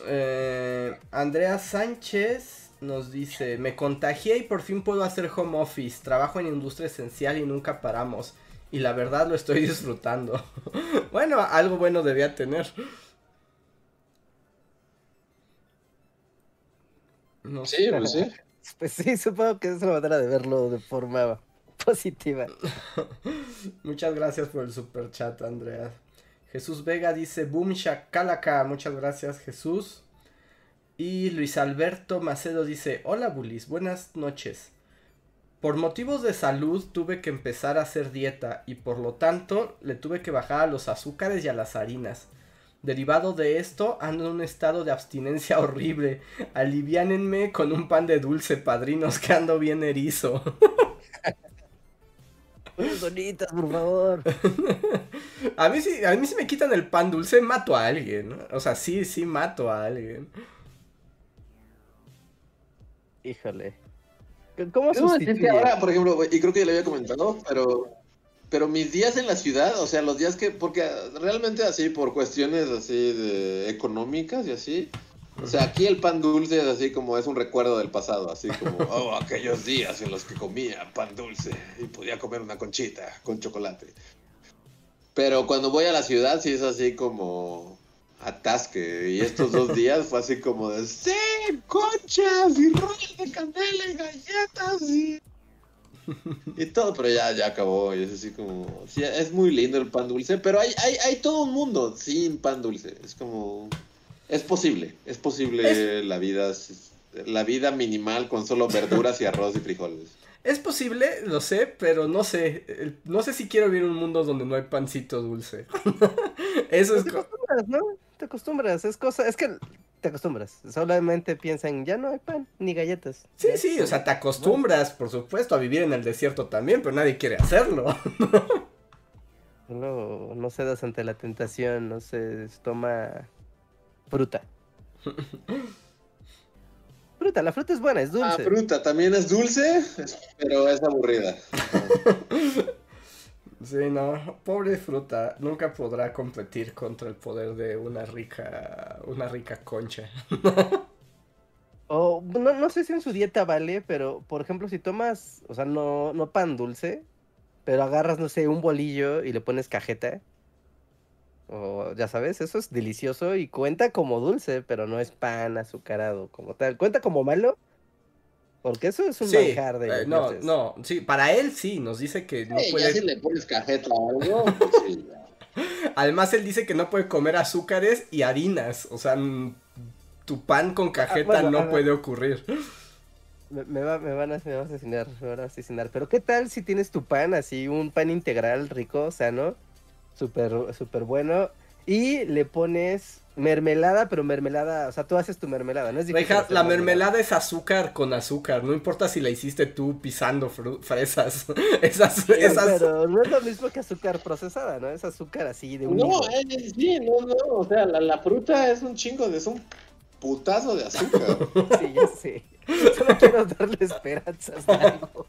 Eh, Andrea Sánchez nos dice, me contagié y por fin puedo hacer home office, trabajo en industria esencial y nunca paramos. Y la verdad lo estoy disfrutando. bueno, algo bueno debía tener. No sí, pues sí. Pues sí, supongo que es una manera de verlo de forma positiva. Muchas gracias por el super chat, Andrea. Jesús Vega dice, boom shakalaka. Muchas gracias, Jesús. Y Luis Alberto Macedo dice, hola Bulis, buenas noches. Por motivos de salud tuve que empezar a hacer dieta y por lo tanto le tuve que bajar a los azúcares y a las harinas. Derivado de esto, ando en un estado de abstinencia horrible. Aliviánenme con un pan de dulce, padrinos, que ando bien erizo. Bonitas, por favor. a mí sí, a mí si me quitan el pan dulce, mato a alguien. O sea, sí, sí mato a alguien. Híjole. ¿Cómo sustituye? Ahora, por ejemplo, y creo que ya le había comentado, pero pero mis días en la ciudad, o sea, los días que, porque realmente así, por cuestiones así de económicas y así, o sea, aquí el pan dulce es así como es un recuerdo del pasado, así como, oh, aquellos días en los que comía pan dulce y podía comer una conchita con chocolate. Pero cuando voy a la ciudad sí es así como, atasque. Y estos dos días fue así como de, sí, conchas y rollos de candela y galletas y... y todo, pero ya, ya acabó. Y es así como, sí, es muy lindo el pan dulce, pero hay, hay, hay todo un mundo sin pan dulce. Es como, es posible, es posible la vida, la vida minimal con solo verduras y arroz y frijoles. Es posible, lo sé, pero no sé. No sé si quiero vivir en un mundo donde no hay pancito dulce. Eso es. ¿no? Te acostumbras, es cosa, es que te acostumbras, solamente piensan, ya no hay pan ni galletas. Sí, sí, o sea, te acostumbras, por supuesto, a vivir en el desierto también, pero nadie quiere hacerlo. no, no cedas ante la tentación, no se toma fruta. fruta, la fruta es buena, es dulce. La fruta también es dulce, pero es aburrida. Sí, no, pobre fruta, nunca podrá competir contra el poder de una rica, una rica concha. o no, no sé si en su dieta vale, pero por ejemplo, si tomas, o sea, no, no pan dulce, pero agarras, no sé, un bolillo y le pones cajeta, o ya sabes, eso es delicioso y cuenta como dulce, pero no es pan azucarado como tal. Cuenta como malo, porque eso es un sí, manjar de. Eh, no, no, sí, para él sí, nos dice que no puede. Ya si le pones cajeta o algo, pues sí, Además, él dice que no puede comer azúcares y harinas. O sea, tu pan con cajeta ah, bueno, no puede ocurrir. Me, me, va, me, van a, me, van a asesinar, me van a asesinar. Pero ¿qué tal si tienes tu pan así, un pan integral rico, sano, súper super bueno, y le pones mermelada, pero mermelada, o sea, tú haces tu mermelada, ¿no es difícil? la mermelada es azúcar con azúcar, no importa si la hiciste tú pisando fresas. esas, esas... Pero no es lo mismo que azúcar procesada, ¿no? Es azúcar así de un. No, eh, sí, no, no, o sea, la, la, fruta es un chingo de, es un putazo de azúcar. sí, ya sé. Solo quiero darle esperanzas a algo.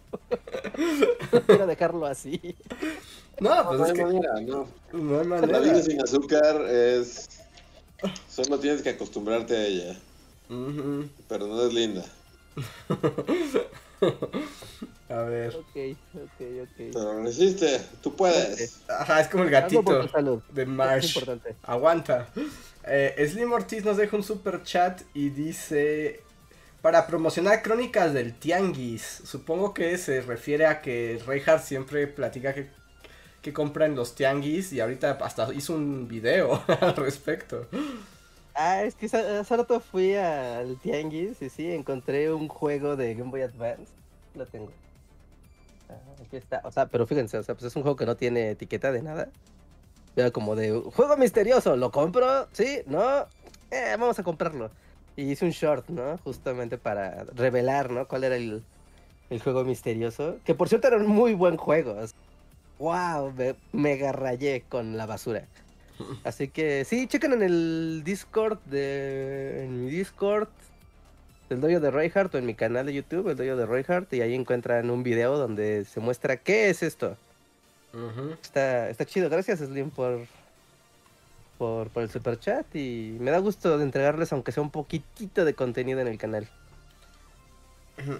no quiero dejarlo así. No, pues no es hay que... manera, no. No hay manera. La vida sin azúcar es Solo tienes que acostumbrarte a ella. Pero no es linda. a ver. Ok, ok, ok. Pero lo hiciste, tú puedes. Ajá, es como el gatito de Marsh. Aguanta. Eh, Slim Ortiz nos deja un super chat y dice... Para promocionar crónicas del Tianguis, supongo que se refiere a que Reinhardt siempre platica que que compra los tianguis y ahorita hasta hizo un video al respecto. Ah, es que hace rato fui al tianguis y sí, encontré un juego de Game Boy Advance. Lo tengo. Ah, aquí está. O sea, pero fíjense, o sea, pues es un juego que no tiene etiqueta de nada. Era como de juego misterioso, ¿lo compro? ¿Sí? ¿No? Eh, vamos a comprarlo. Y hice un short, ¿no? Justamente para revelar, ¿no? Cuál era el, el juego misterioso. Que por cierto era muy buen juego wow, me mega rayé con la basura. Así que sí, chequen en el Discord de. En mi Discord del doyo de Reinhardt o en mi canal de YouTube, el doyo de Reinhardt, y ahí encuentran un video donde se muestra qué es esto. está, está chido, gracias Slim por, por, por el super chat y me da gusto de entregarles aunque sea un poquitito de contenido en el canal.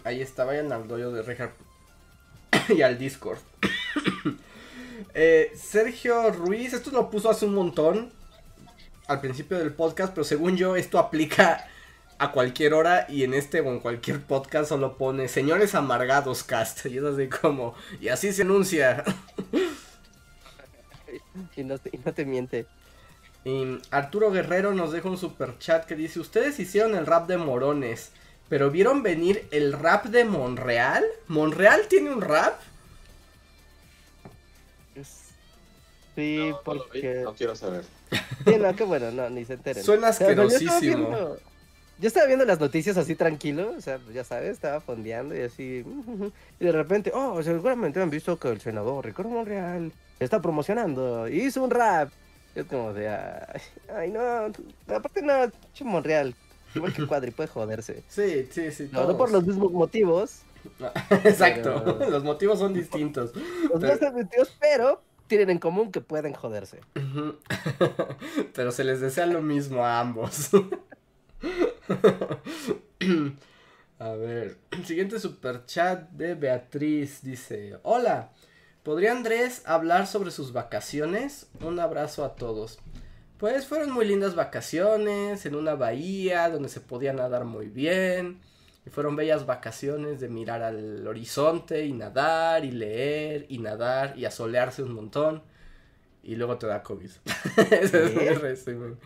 Ahí está, vayan al doyo de Reinhardt y al Discord. Eh, Sergio Ruiz, esto lo puso hace un montón al principio del podcast, pero según yo esto aplica a cualquier hora y en este o en cualquier podcast solo pone señores amargados cast y es así como y así se anuncia. y, no te, miente. Y Arturo Guerrero nos deja un super chat que dice, ustedes hicieron el rap de Morones, pero vieron venir el rap de Monreal. ¿Monreal tiene un rap? Sí, porque. No, quiero saber. Sí, no, qué bueno, no, ni se enteren. Suena asquerosísimo. yo, estaba viendo, las noticias así tranquilo, o sea, ya sabes, estaba fondeando y así. Y de repente, oh, seguramente han visto que el senador Ricardo Monreal está promocionando y hizo un rap. Es como de, ay, no, aparte no, Monreal. Igual que Cuadri puede joderse. Sí, sí, sí. No, no por los mismos motivos. Exacto, los motivos son distintos. Los mismos motivos, pero tienen en común que pueden joderse. Pero se les desea lo mismo a ambos. a ver, siguiente super chat de Beatriz dice, hola, ¿podría Andrés hablar sobre sus vacaciones? Un abrazo a todos. Pues fueron muy lindas vacaciones en una bahía donde se podía nadar muy bien fueron bellas vacaciones de mirar al horizonte y nadar y leer y nadar y asolearse un montón. Y luego te da COVID. Ese es mi resumen.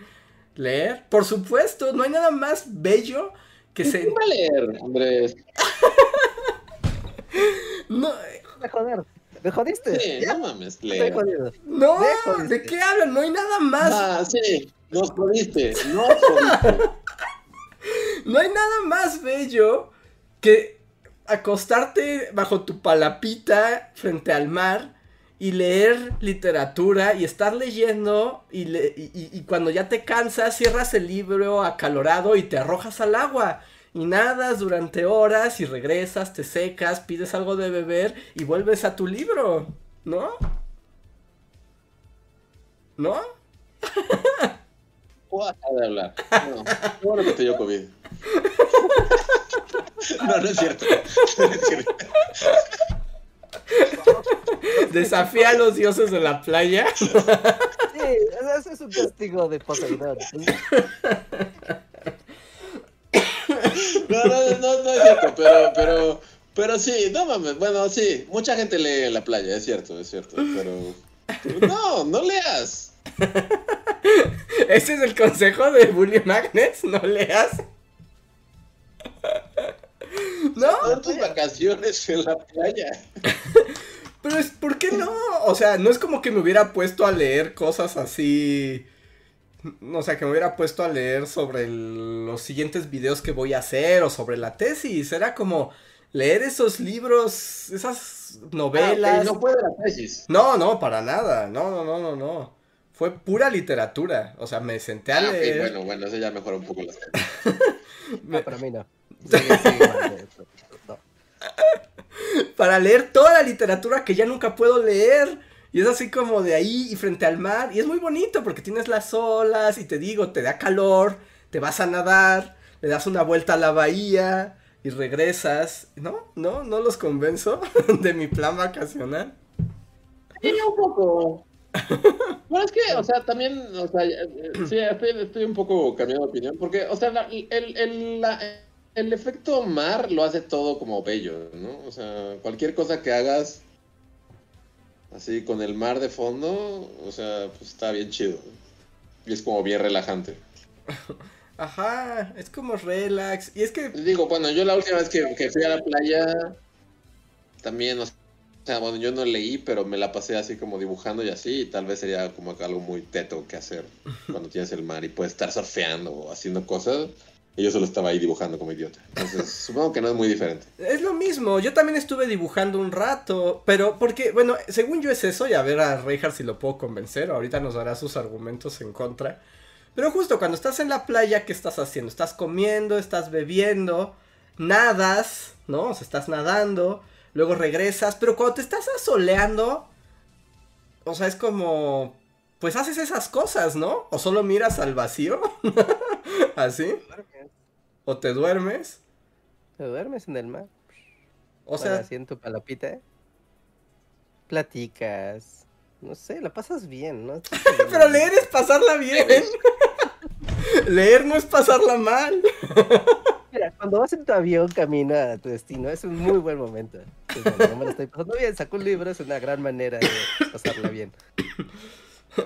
Leer, por supuesto, no hay nada más bello que se. va a leer, Andrés? no. De joder. ¿Me jodiste? Sí, no mames, leer. No, ¿de qué hablan? No hay nada más. Ah, sí, nos jodiste. No jodiste. No hay nada más bello que acostarte bajo tu palapita frente al mar y leer literatura y estar leyendo y, cuando ya te cansas cierras el libro acalorado y te arrojas al agua y nadas durante horas y regresas, te secas, pides algo de beber y vuelves a tu libro, ¿no? ¿No? de hablar. No, bueno que te dio COVID. No, no es cierto. No es cierto. Desafía a los dioses de la playa. Sí, ese es un castigo de Poseidón. No, no, no, no es cierto, pero, pero, pero sí, no mames, bueno, sí, mucha gente lee en la playa, es cierto, es cierto, pero no, no leas. Ese es el consejo de Bully Magnets, no leas. No. tus vacaciones en la playa. Pero es, ¿por qué no? O sea, no es como que me hubiera puesto a leer cosas así. O sea, que me hubiera puesto a leer sobre los siguientes videos que voy a hacer o sobre la tesis. Era como leer esos libros, esas novelas. Ah, no fue de la tesis. No, no, para nada. No, no, no, no, no. Fue pura literatura. O sea, me senté a ah, leer. bueno, bueno, eso ya mejora un poco las no, para mí no. Para leer toda la literatura que ya nunca puedo leer. Y es así como de ahí y frente al mar. Y es muy bonito porque tienes las olas y te digo, te da calor, te vas a nadar, le das una vuelta a la bahía y regresas. ¿No? ¿No? ¿No los convenzo de mi plan vacacional? Sí, un poco. Bueno, es que, o sea, también, o sea, sí, estoy, un poco cambiando de opinión, porque, o sea, el, el, la, el efecto mar lo hace todo como bello, ¿no? O sea, cualquier cosa que hagas así con el mar de fondo, o sea, pues está bien chido. Y es como bien relajante. Ajá, es como relax. Y es que. Digo, bueno, yo la última vez que, que fui a la playa, también, o sea, bueno, yo no leí, pero me la pasé así como dibujando y así, y tal vez sería como algo muy teto que hacer cuando tienes el mar y puedes estar surfeando o haciendo cosas. Y yo solo estaba ahí dibujando como idiota. Entonces, supongo que no es muy diferente. Es lo mismo, yo también estuve dibujando un rato, pero porque, bueno, según yo es eso, y a ver a Reinhardt si lo puedo convencer, ahorita nos dará sus argumentos en contra. Pero justo cuando estás en la playa, ¿qué estás haciendo? Estás comiendo, estás bebiendo, nadas, ¿no? O sea, estás nadando, luego regresas, pero cuando te estás asoleando, o sea, es como, pues haces esas cosas, ¿no? O solo miras al vacío, así. ¿O te duermes? ¿Te duermes en el mar? O sea... Así en tu palopita. Platicas. No sé, la pasas bien, ¿no? Pero leer es pasarla bien. leer no es pasarla mal. Mira, cuando vas en tu avión camino a tu destino, es un muy buen momento. no me lo estoy pasando bien, saco un libro, es una gran manera de pasarla bien.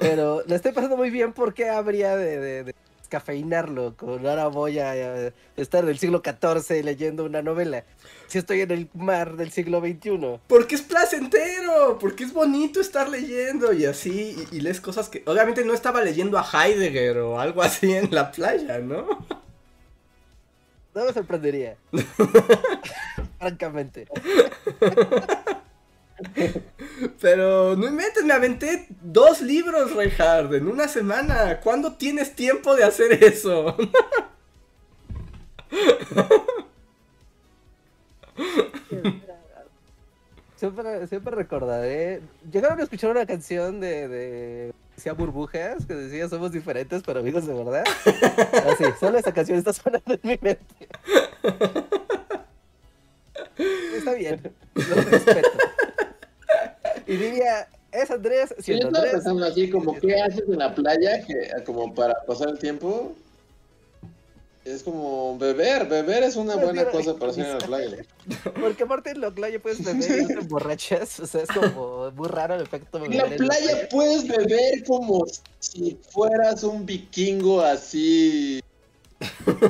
Pero la estoy pasando muy bien porque habría de cafeinarlo con ahora voy a estar del siglo XIV leyendo una novela. Si estoy en el mar del siglo XXI. Porque es placentero, porque es bonito estar leyendo y así, y, lees cosas que obviamente no estaba leyendo a Heidegger o algo así en la playa, ¿no? No me sorprendería. Francamente. Pero no inventes, me aventé dos libros, Reinhard, en una semana. ¿Cuándo tienes tiempo de hacer eso? siempre, siempre recordaré. Llegaron a escuchar una canción de, de decía burbujas, que decía somos diferentes, pero amigos de verdad. Así, ah, solo esa canción está sonando en mi mente. Está bien, lo respeto. Y diría, es Andrés. Si yo estaba pensando así, como, ¿qué haces en la playa que, como para pasar el tiempo? Es como beber, beber es una buena cosa para hacer en la playa. Porque aparte en la playa puedes beber y te emborrachas, o sea, es como muy raro el efecto En la playa puedes beber como si fueras un vikingo así,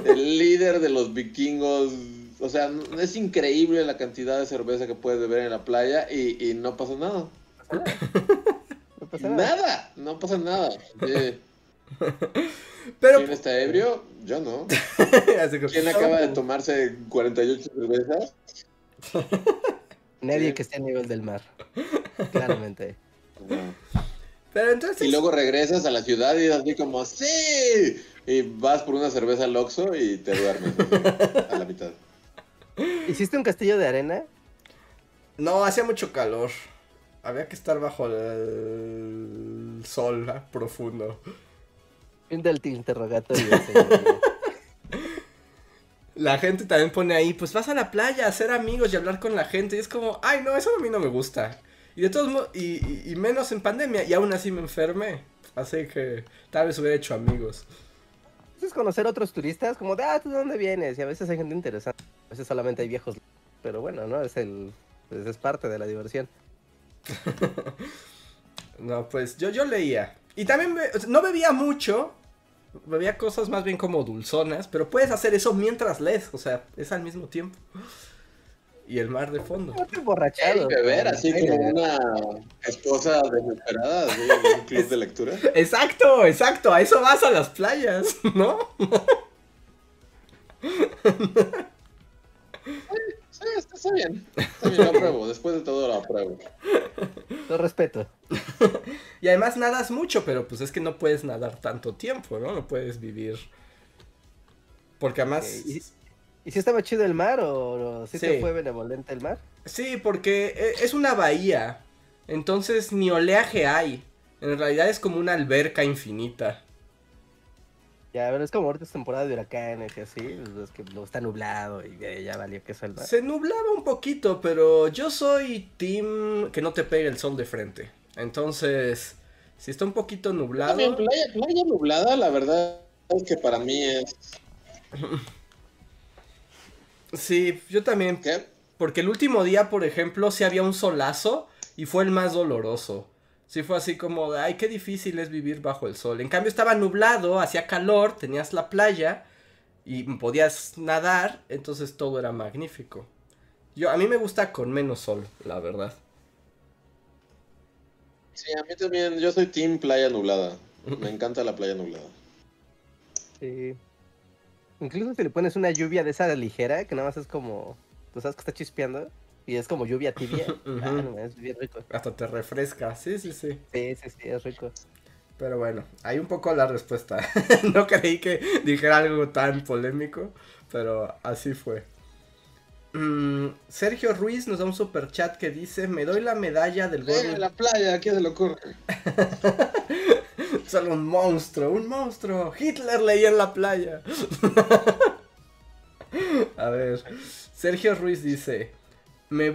el líder de los vikingos o sea, es increíble la cantidad de cerveza que puedes beber en la playa y, y no pasa nada. No pasa nada. no pasa nada. Pero... ¿Quién está ebrio? Yo no. ¿Quién acaba de tomarse 48 cervezas? Nadie que esté a nivel del mar. Claramente. Pero entonces... Y luego regresas a la ciudad y así como, ¡sí! Y vas por una cerveza al Oxxo y te duermes a la mitad. ¿Hiciste un castillo de arena? No, hacía mucho calor. Había que estar bajo el sol ¿eh? profundo. Fin del interrogatorio. la gente también pone ahí, pues vas a la playa a hacer amigos y hablar con la gente. Y es como, ay, no, eso a mí no me gusta. Y de todos modos, y, y, menos en pandemia, y aún así me enfermé. Así que tal vez hubiera hecho amigos. Es conocer otros turistas, como de, ah, ¿tú de dónde vienes? Y a veces hay gente interesante, a veces solamente hay viejos. Pero bueno, ¿no? Es el, pues, es parte de la diversión. no, pues yo, yo leía. Y también no bebía mucho, bebía cosas más bien como dulzonas, pero puedes hacer eso mientras lees, o sea, es al mismo tiempo y el mar de fondo. Emborrachado. beber así como una esposa desesperada en un club de lectura. Exacto, exacto, a eso vas a las playas, ¿no? Sí, está, bien. Está bien, lo apruebo. Después de todo lo apruebo. Lo respeto. y además nadas mucho, pero pues es que no puedes nadar tanto tiempo, ¿no? No puedes vivir. Porque además. ¿Y si estaba chido el mar o, si sí. fue benevolente el mar? Sí, porque e, es una bahía. Entonces ni oleaje hay. En realidad es como una alberca infinita. Ya, pero es como ahorita es temporada de huracanes y así, es que lo está nublado y ya valió que mar. Se nublaba un poquito, pero yo soy team que no te pegue el sol de frente. Entonces, si está un poquito nublado. También playa, playa nublada, la verdad es que para mí es Sí, yo también. ¿Qué? Porque el último día, por ejemplo, sí había un solazo y fue el más doloroso. Sí fue así como, ay, qué difícil es vivir bajo el sol. En cambio estaba nublado, hacía calor, tenías la playa y podías nadar, entonces todo era magnífico. Yo, a mí me gusta con menos sol, la verdad. Sí, a mí también, yo soy team playa nublada. Me encanta la playa nublada. Sí. Incluso si le pones una lluvia de esa ligera, que nada más es como, tú sabes que está chispeando, y es como lluvia tibia, ah, es bien rico. Hasta te refresca, sí, sí, sí. Sí, sí, sí, es rico. Pero bueno, hay un poco la respuesta. no creí que dijera algo tan polémico, pero así fue. Mm, Sergio Ruiz nos da un super chat que dice: Me doy la medalla del gol. En la playa, ¿qué se le ocurre? Solo un monstruo, un monstruo. Hitler leía en la playa. A ver, Sergio Ruiz dice, me,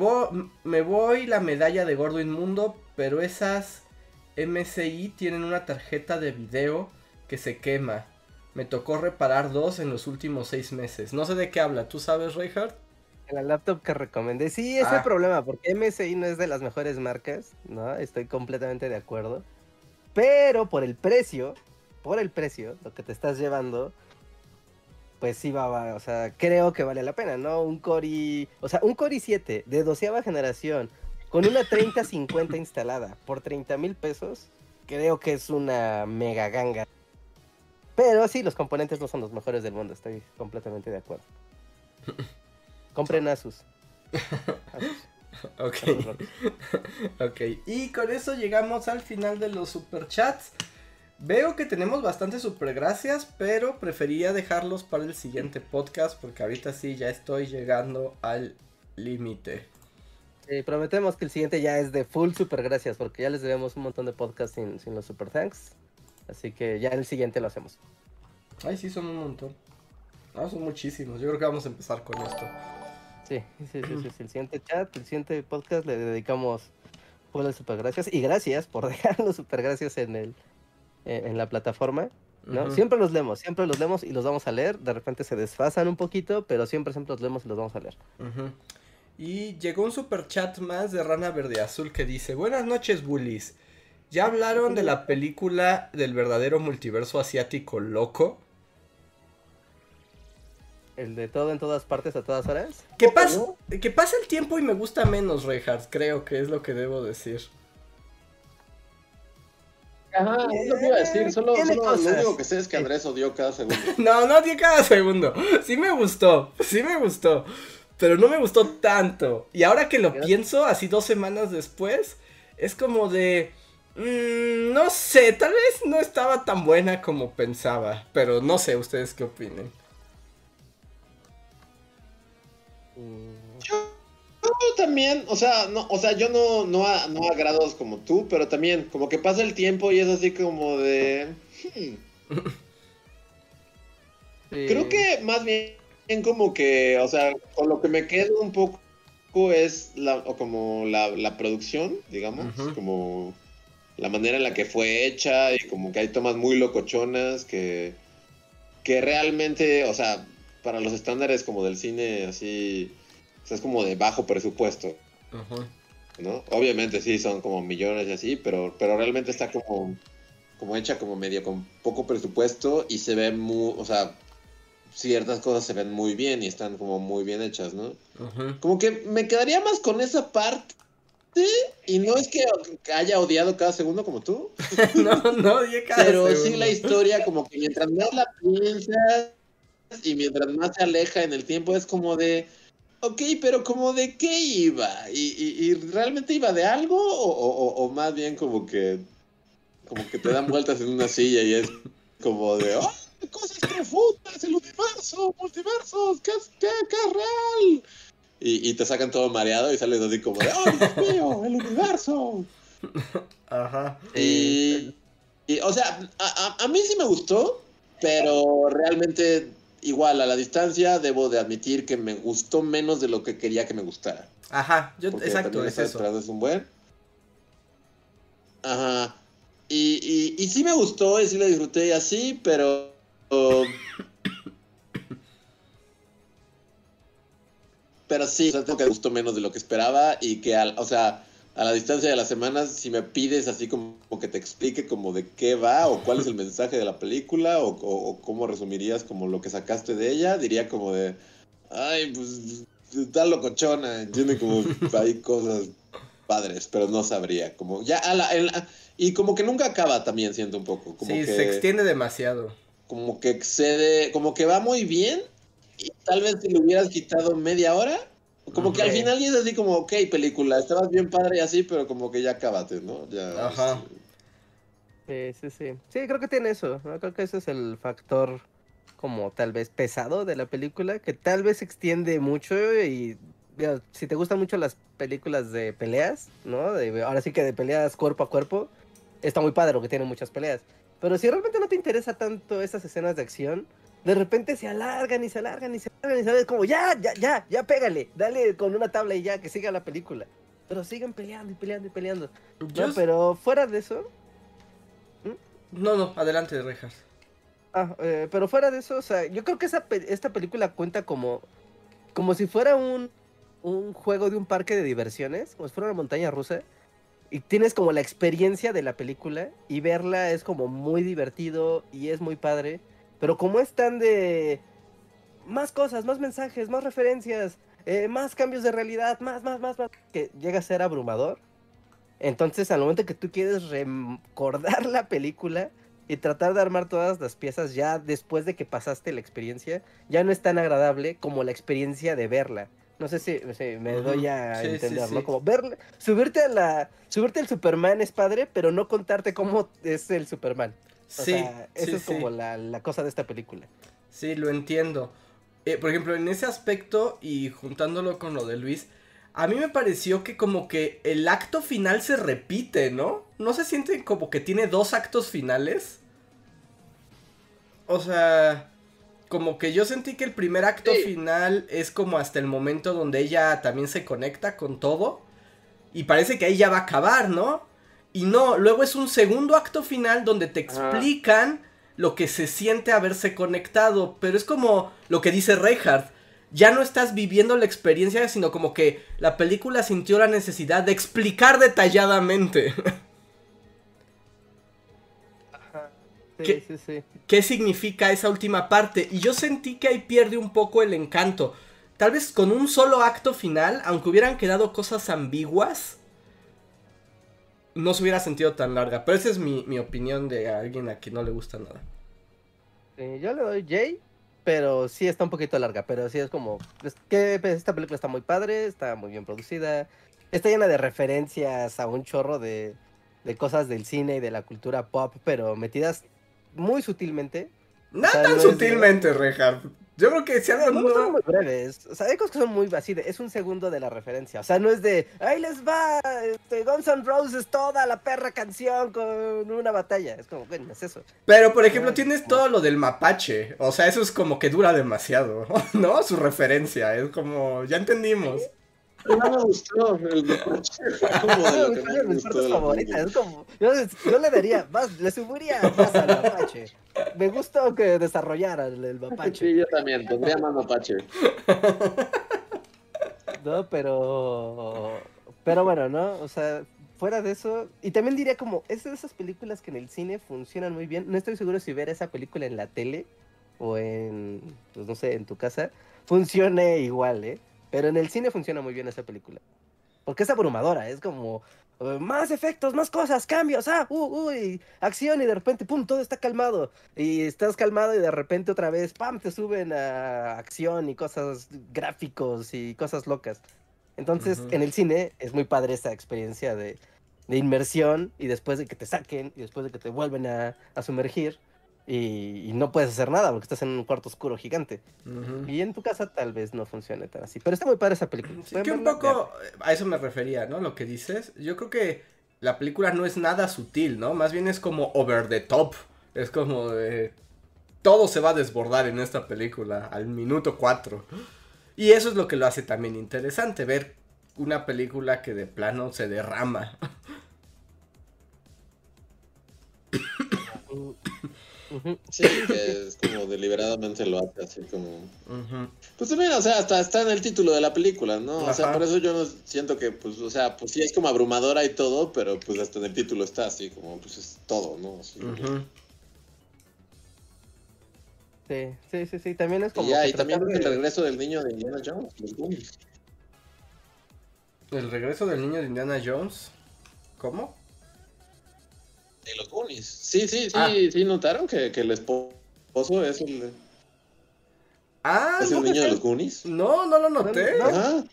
me voy la medalla de gordo inmundo, pero esas MCI tienen una tarjeta de video que se quema. Me tocó reparar dos en los últimos seis meses. No sé de qué habla, ¿tú sabes, Reinhardt? La laptop que recomendé. Sí, es el ah. problema, porque MSI no es de las mejores marcas, ¿no? Estoy completamente de acuerdo. Pero por el precio, por el precio, lo que te estás llevando, pues sí va, o sea, creo que vale la pena, ¿no? Un Core, o sea, un Core 7 de doceava generación con una 3050 instalada por 30 mil pesos, creo que es una mega ganga. Pero sí, los componentes no son los mejores del mundo, estoy completamente de acuerdo. Compren Asus. Asus. Ok. ok. Y con eso llegamos al final de los superchats. Veo que tenemos bastantes supergracias, pero prefería dejarlos para el siguiente podcast porque ahorita sí ya estoy llegando al límite. prometemos que el siguiente ya es de full supergracias porque ya les debemos un montón de podcasts sin, sin los super thanks. Así que ya el siguiente lo hacemos. Ay, sí, son un montón. Ah, son muchísimos. Yo creo que vamos a empezar con esto. Sí, sí, sí, sí, El siguiente chat, el siguiente podcast le dedicamos super supergracias y gracias por dejar los supergracias en el en la plataforma. ¿no? Siempre los leemos, siempre los leemos y los vamos a leer. De repente se desfasan un poquito, pero siempre, siempre los leemos y los vamos a leer. Y llegó un super chat más de Rana Verde Azul que dice: Buenas noches, bullies. ¿Ya hablaron de la película del verdadero multiverso asiático loco? El de todo en todas partes a todas horas. Que pasa, que pasa el tiempo y me gusta menos, Reinhardt, creo que es lo que debo decir. Ajá, es lo que iba a decir, solo, lo único que sé es que Andrés odió cada segundo. no, no odié cada segundo. Sí me gustó, sí me gustó. Pero no me gustó tanto. Y ahora que lo pienso, así dos semanas después, es como de. Mm, no sé, tal vez no estaba tan buena como pensaba, pero no sé ustedes qué opinen. Yo, también, o sea, no, o sea, yo no, no, a, no a grados como tú, pero también como que pasa el tiempo y es así como de... Hmm. Creo que más bien como que, o sea, con lo que me quedo un poco es la, como la, producción, digamos, como la manera en la que fue hecha y como que hay tomas muy locochonas que, que realmente, o sea, para los estándares como del cine así, o sea, es como de bajo presupuesto. ¿No? Obviamente sí, son como millones y así, pero, pero realmente está como, como hecha como medio con poco presupuesto y se ve muy, o sea, ciertas cosas se ven muy bien y están como muy bien hechas, ¿no? Como que me quedaría más con esa parte y no es que haya odiado cada segundo como tú. no, no odié cada Pero sí la historia como que mientras más la piensas y mientras más se aleja en el tiempo es como de, ok, pero como de qué iba? ¿Y, realmente iba de algo o, más bien como que, como que te dan vueltas en una silla y es como de, oh, cosas profundas, el universo, multiversos, ¿qué, qué, qué es real? Y, y, te sacan todo mareado y sales así como de, ¡oh, Dios mío, el universo! Ajá. Y, y o sea, a, a, mí sí me gustó, pero realmente igual a la distancia debo de admitir que me gustó menos de lo que quería que me gustara. Ajá, yo, exacto, es eso. Es un buen. Ajá. Y, y, y sí me gustó y sí la disfruté y así, pero pero sí, o sea, tengo que gustó menos de lo que esperaba y que, al, o sea, a la distancia de las semanas, si me pides así como, que te explique como de qué va o cuál es el mensaje de la película o, cómo resumirías como lo que sacaste de ella, diría como de, ay, pues está locochona, entiende como hay cosas padres, pero no sabría, como ya a la, y como que nunca acaba también siento un poco, como sí, se extiende demasiado como que excede, como que va muy bien. Y tal vez si le hubieras quitado media hora, como que al final y es así como, ok, película, estabas bien padre y así, pero como que ya acabate, ¿no? Ya, Ajá. Sí, sí, sí. Sí, creo que tiene eso. Creo que ese es el factor como tal vez pesado de la película, que tal vez se extiende mucho y si te gustan mucho las películas de peleas, ¿no? De, ahora sí que de peleas cuerpo a cuerpo, está muy padre porque tiene muchas peleas. Pero si realmente no te interesa tanto esas escenas de acción, de repente se alargan y se alargan y se alargan y sabes como ya, ya, ya, ya pégale, dale con una tabla y ya, que siga la película. Pero siguen peleando y peleando y peleando. No, pero fuera de eso. No, no, adelante, Rejas. Ah, eh, pero fuera de eso, o sea, yo creo que esa esta película cuenta como, como si fuera un, un juego de un parque de diversiones, como si fuera una montaña rusa y tienes como la experiencia de la película y verla es como muy divertido y es muy padre. Pero como es tan de más cosas, más mensajes, más referencias, eh, más cambios de realidad, más, más, más, más, que llega a ser abrumador. Entonces, al momento que tú quieres recordar la película y tratar de armar todas las piezas ya después de que pasaste la experiencia, ya no es tan agradable como la experiencia de verla. No sé si, me doy a entender, ¿no? Como ver, subirte a la, subirte al Superman es padre, pero no contarte cómo es el Superman. Sí, sea, eso es como la, cosa de esta película. Sí, lo entiendo. Eh, por ejemplo, en ese aspecto y juntándolo con lo de Luis, a mí me pareció que como que el acto final se repite, ¿no? ¿No se siente como que tiene dos actos finales? O sea, como que yo sentí que el primer acto final es como hasta el momento donde ella también se conecta con todo. Y parece que ahí ya va a acabar, ¿no? Y no, luego es un segundo acto final donde te explican lo que se siente haberse conectado. Pero es como lo que dice Reinhardt. Ya no estás viviendo la experiencia, sino como que la película sintió la necesidad de explicar detalladamente. ¿Qué, significa esa última parte? Y yo sentí que ahí pierde un poco el encanto. Tal vez con un solo acto final, aunque hubieran quedado cosas ambiguas, no se hubiera sentido tan larga. Pero esa es mi, opinión de alguien a quien no le gusta nada. yo le doy Jay, pero sí está un poquito larga. Pero sí es como. que esta película está muy padre, está muy bien producida. Está llena de referencias a un chorro de de cosas del cine y de la cultura pop, pero metidas muy sutilmente. No tan sutilmente, Rejar. Yo creo que se han no, son muy breves. O sea, hay cosas que son muy así es un segundo de la referencia. O sea, no es de ahí les va este, Guns N' Roses toda la perra canción con una batalla. Es como, bueno, es eso. Pero por ejemplo, tienes todo lo del mapache. O sea, eso es como que dura demasiado, ¿no? Su referencia. Es como, ya entendimos. No me gustó el mapache. Como Es como, yo, le daría, más, le subiría más al mapache. Me gustó que desarrollara el, mapache. Sí, yo también, tendría más mapache. No, pero. Pero bueno, ¿no? O sea, fuera de eso. Y también diría como, es de esas películas que en el cine funcionan muy bien. No estoy seguro si ver esa película en la tele o en, pues no sé, en tu casa, funcione igual, ¿eh? Pero en el cine funciona muy bien esa película. Porque es abrumadora, es como eh, más efectos, más cosas, cambios, ah, uh, uy, acción y de repente, pum, todo está calmado. Y estás calmado y de repente otra vez, pam, te suben a acción y cosas gráficos y cosas locas. Entonces, en el cine es muy padre esa experiencia de, de, inmersión y después de que te saquen y después de que te vuelven a, a sumergir y, no puedes hacer nada porque estás en un cuarto oscuro gigante. Y en tu casa tal vez no funcione tan así. Pero está muy padre esa película. Sí, que un poco a eso me refería, ¿no? Lo que dices. Yo creo que la película no es nada sutil, ¿no? Más bien es como over the top. Es como de... Todo se va a desbordar en esta película al minuto 4. Y eso es lo que lo hace también interesante, ver una película que de plano se derrama. Sí, que es como deliberadamente lo hace así como... Pues también, o sea, hasta está en el título de la película, ¿no? O sea, por eso yo no siento que, pues, o sea, pues sí es como abrumadora y todo, pero pues hasta en el título está así, como, pues es todo, ¿no? Sí, sí, sí, sí, también es como... Y, ya, y también el regreso del niño de Indiana Jones, ¿El regreso del niño de Indiana Jones? ¿Cómo? De los Goonies. Sí, sí, sí, ah. sí, notaron que, que, el esposo es el. Ah, ¿Es el niño de los Goonies? No, no lo noté. Ajá.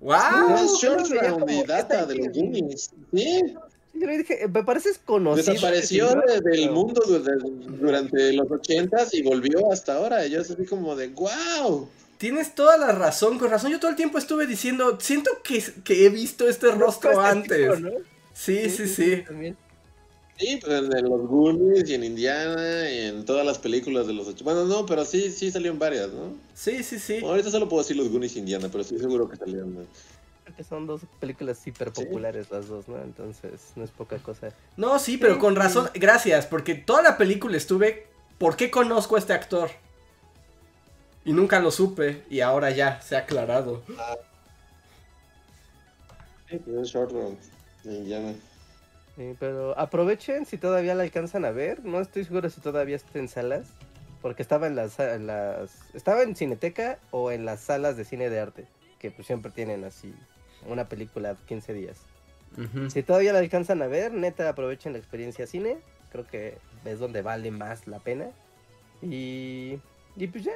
¡Wow! es Short y Data de los Goonies. Sí. Yo le dije, me pareces conocido. Desapareció del mundo durante los ochentas y volvió hasta ahora. Y yo así como de wow. Tienes toda la razón, con razón. Yo todo el tiempo estuve diciendo, siento que, que he visto este rostro antes. Sí, sí, sí. sí. Sí, pues en, los Goonies y en Indiana y en todas las películas de los ocho. Bueno, no, pero sí, sí salieron varias, ¿no? Sí, sí, sí. ahorita solo puedo decir los Goonies y Indiana, pero estoy seguro que salieron. ¿no? Que son dos películas hiper populares las dos, ¿no? Entonces no es poca cosa. No, sí, pero con razón, gracias, porque toda la película estuve, ¿por qué conozco a este actor? Y nunca lo supe, y ahora ya se ha aclarado. Ah. Sí, Short Indiana pero aprovechen si todavía la alcanzan a ver. No estoy seguro si todavía está en salas. Porque estaba en las, las, Estaba en Cineteca o en las salas de cine de arte. Que pues siempre tienen así una película 15 días. Si todavía la alcanzan a ver, neta aprovechen la experiencia cine. Creo que es donde vale más la pena. Y. Y pues ya.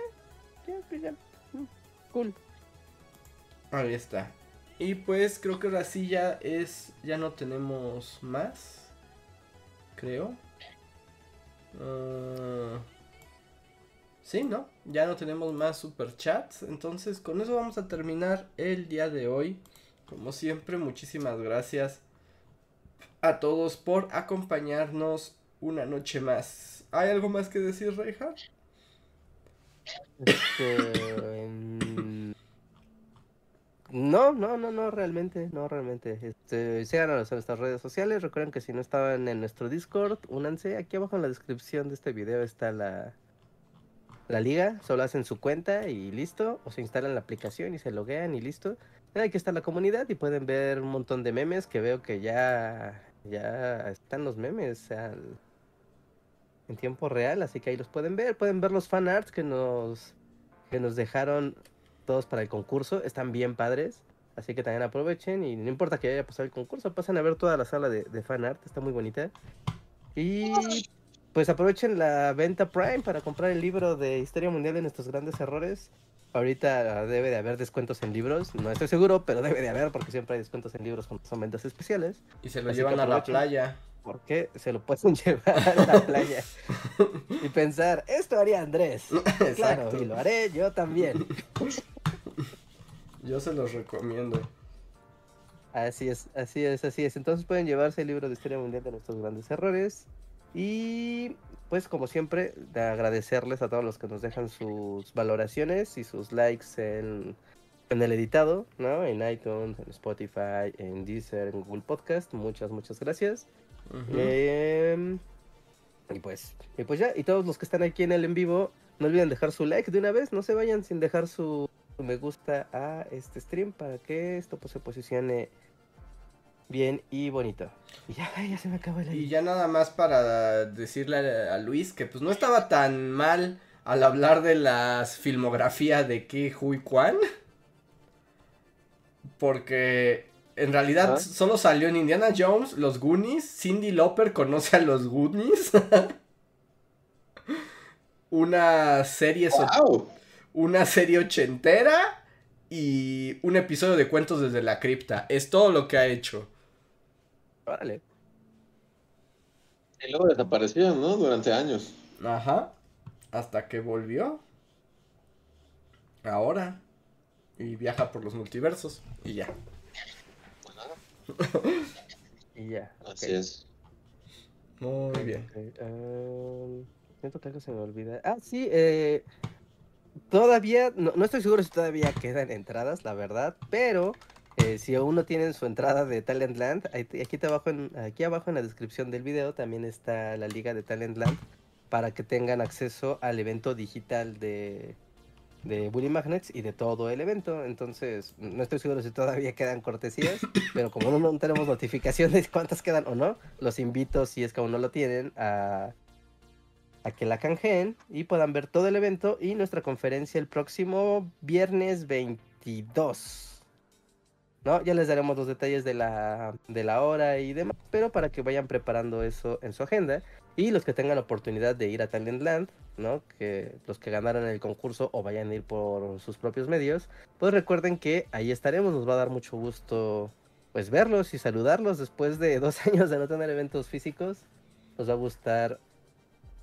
Ya, pues ya. Mm, cool. Ahí está. Y pues creo que ahora sí ya es. Ya no tenemos más. Creo. Uh, sí, ¿no? Ya no tenemos más super chats. Entonces con eso vamos a terminar el día de hoy. Como siempre, muchísimas gracias a todos por acompañarnos una noche más. ¿Hay algo más que decir, Reinhardt? Este, no, no, no, no, realmente, no, realmente. Este, síganos en nuestras redes sociales. Recuerden que si no estaban en nuestro Discord, únanse. Aquí abajo en la descripción de este video está la, la liga. Solo hacen su cuenta y listo. O se instalan la aplicación y se loguean y listo. Aquí está la comunidad y pueden ver un montón de memes que veo que ya, ya están los memes en tiempo real. Así que ahí los pueden ver. Pueden ver los fan arts que nos, que nos dejaron todos para el concurso, están bien padres. Así que también aprovechen y no importa que haya pasado el concurso, pasen a ver toda la sala de, de fan art, está muy bonita. Y pues aprovechen la venta Prime para comprar el libro de Historia Mundial de nuestros grandes errores. ahorita debe de haber descuentos en libros. No estoy seguro, pero debe de haber porque siempre hay descuentos en libros cuando son ventas especiales. Y se lo llevan a la playa. Porque se lo pueden llevar a la playa y pensar, esto haría Andrés. Claro, y lo haré yo también. Yo se los recomiendo. Así es, así es, así es. Entonces pueden llevarse el libro de historia mundial de nuestros grandes errores. Y pues como siempre, de agradecerles a todos los que nos dejan sus valoraciones y sus likes en, en el editado, ¿no? En iTunes, en Spotify, en Deezer, en Google Podcast. Muchas, muchas gracias. Em, y pues, y pues ya, y todos los que están aquí en el en vivo, no olviden dejar su like de una vez, no se vayan sin dejar su, me gusta a este stream para que esto pues, se posicione bien y bonito. Y ya, ya se me acabó el Y ya nada más para decirle a, Luis que pues no estaba tan mal al hablar de las filmografías de Ke Hui Kwan. Porque en realidad solo salió en Indiana Jones, los Goonies, Cindy Lauper conoce a los Goonies. una serie una serie ochentera y un episodio de cuentos desde la cripta. Es todo lo que ha hecho. Vale. Y luego desapareció, ¿no? Durante años. Ajá. Hasta que volvió. Ahora. Y viaja por los multiversos. Y ya. y ya. Así es. Muy bien. Um, siento que algo se me olvida. Ah, sí, eh, todavía, no, estoy seguro si todavía quedan entradas, la verdad, pero eh, si aún no tienen su entrada de Talentland, aquí, abajo en, aquí abajo en la descripción del video también está la liga de Talentland para que tengan acceso al evento digital de, de Bully Magnets y de todo el evento. Entonces, no estoy seguro si todavía quedan cortesías, pero como no, tenemos notificaciones cuántas quedan o no, los invito, si es que aún no lo tienen, a, a que la canjeen y puedan ver todo el evento y nuestra conferencia el próximo viernes 22. ¿No? Ya les daremos los detalles de la, de la hora y demás, pero para que vayan preparando eso en su agenda. Y los que tengan la oportunidad de ir a Talentland, ¿no? Que los que ganaron el concurso o vayan a ir por sus propios medios, pues recuerden que ahí estaremos, nos va a dar mucho gusto pues verlos y saludarlos después de dos años de no tener eventos físicos. Nos va a gustar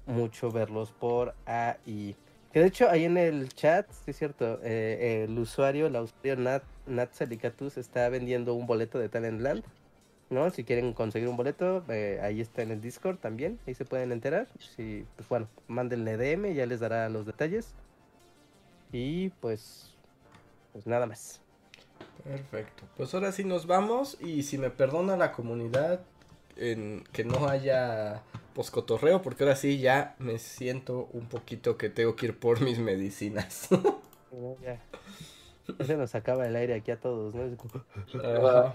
mucho verlos por ahí. Que de hecho ahí en el chat, sí es cierto, eh, el usuario, la usuario Nat, Nat está vendiendo un boleto de Talentland. ¿No? Si quieren conseguir un boleto, eh, ahí está en el Discord también, ahí se pueden enterar. Si, pues bueno, mándenle DM, ya les dará los detalles. Y pues, pues nada más. Perfecto. Pues ahora sí nos vamos y si me perdona la comunidad en que no haya poscotorreo porque ahora sí ya me siento un poquito que tengo que ir por mis medicinas. ya. Se nos acaba el aire aquí a todos, ¿no?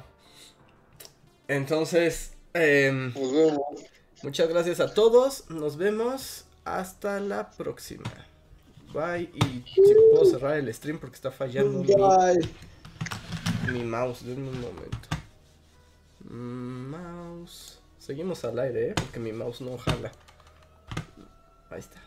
Entonces, em, muchas gracias a todos. Nos vemos hasta la próxima. Bye. Y si puedo cerrar el stream porque está fallando mi, mi mouse. Denme un momento. Mouse. Seguimos al aire, ¿eh? Porque mi mouse no jala. Ahí está.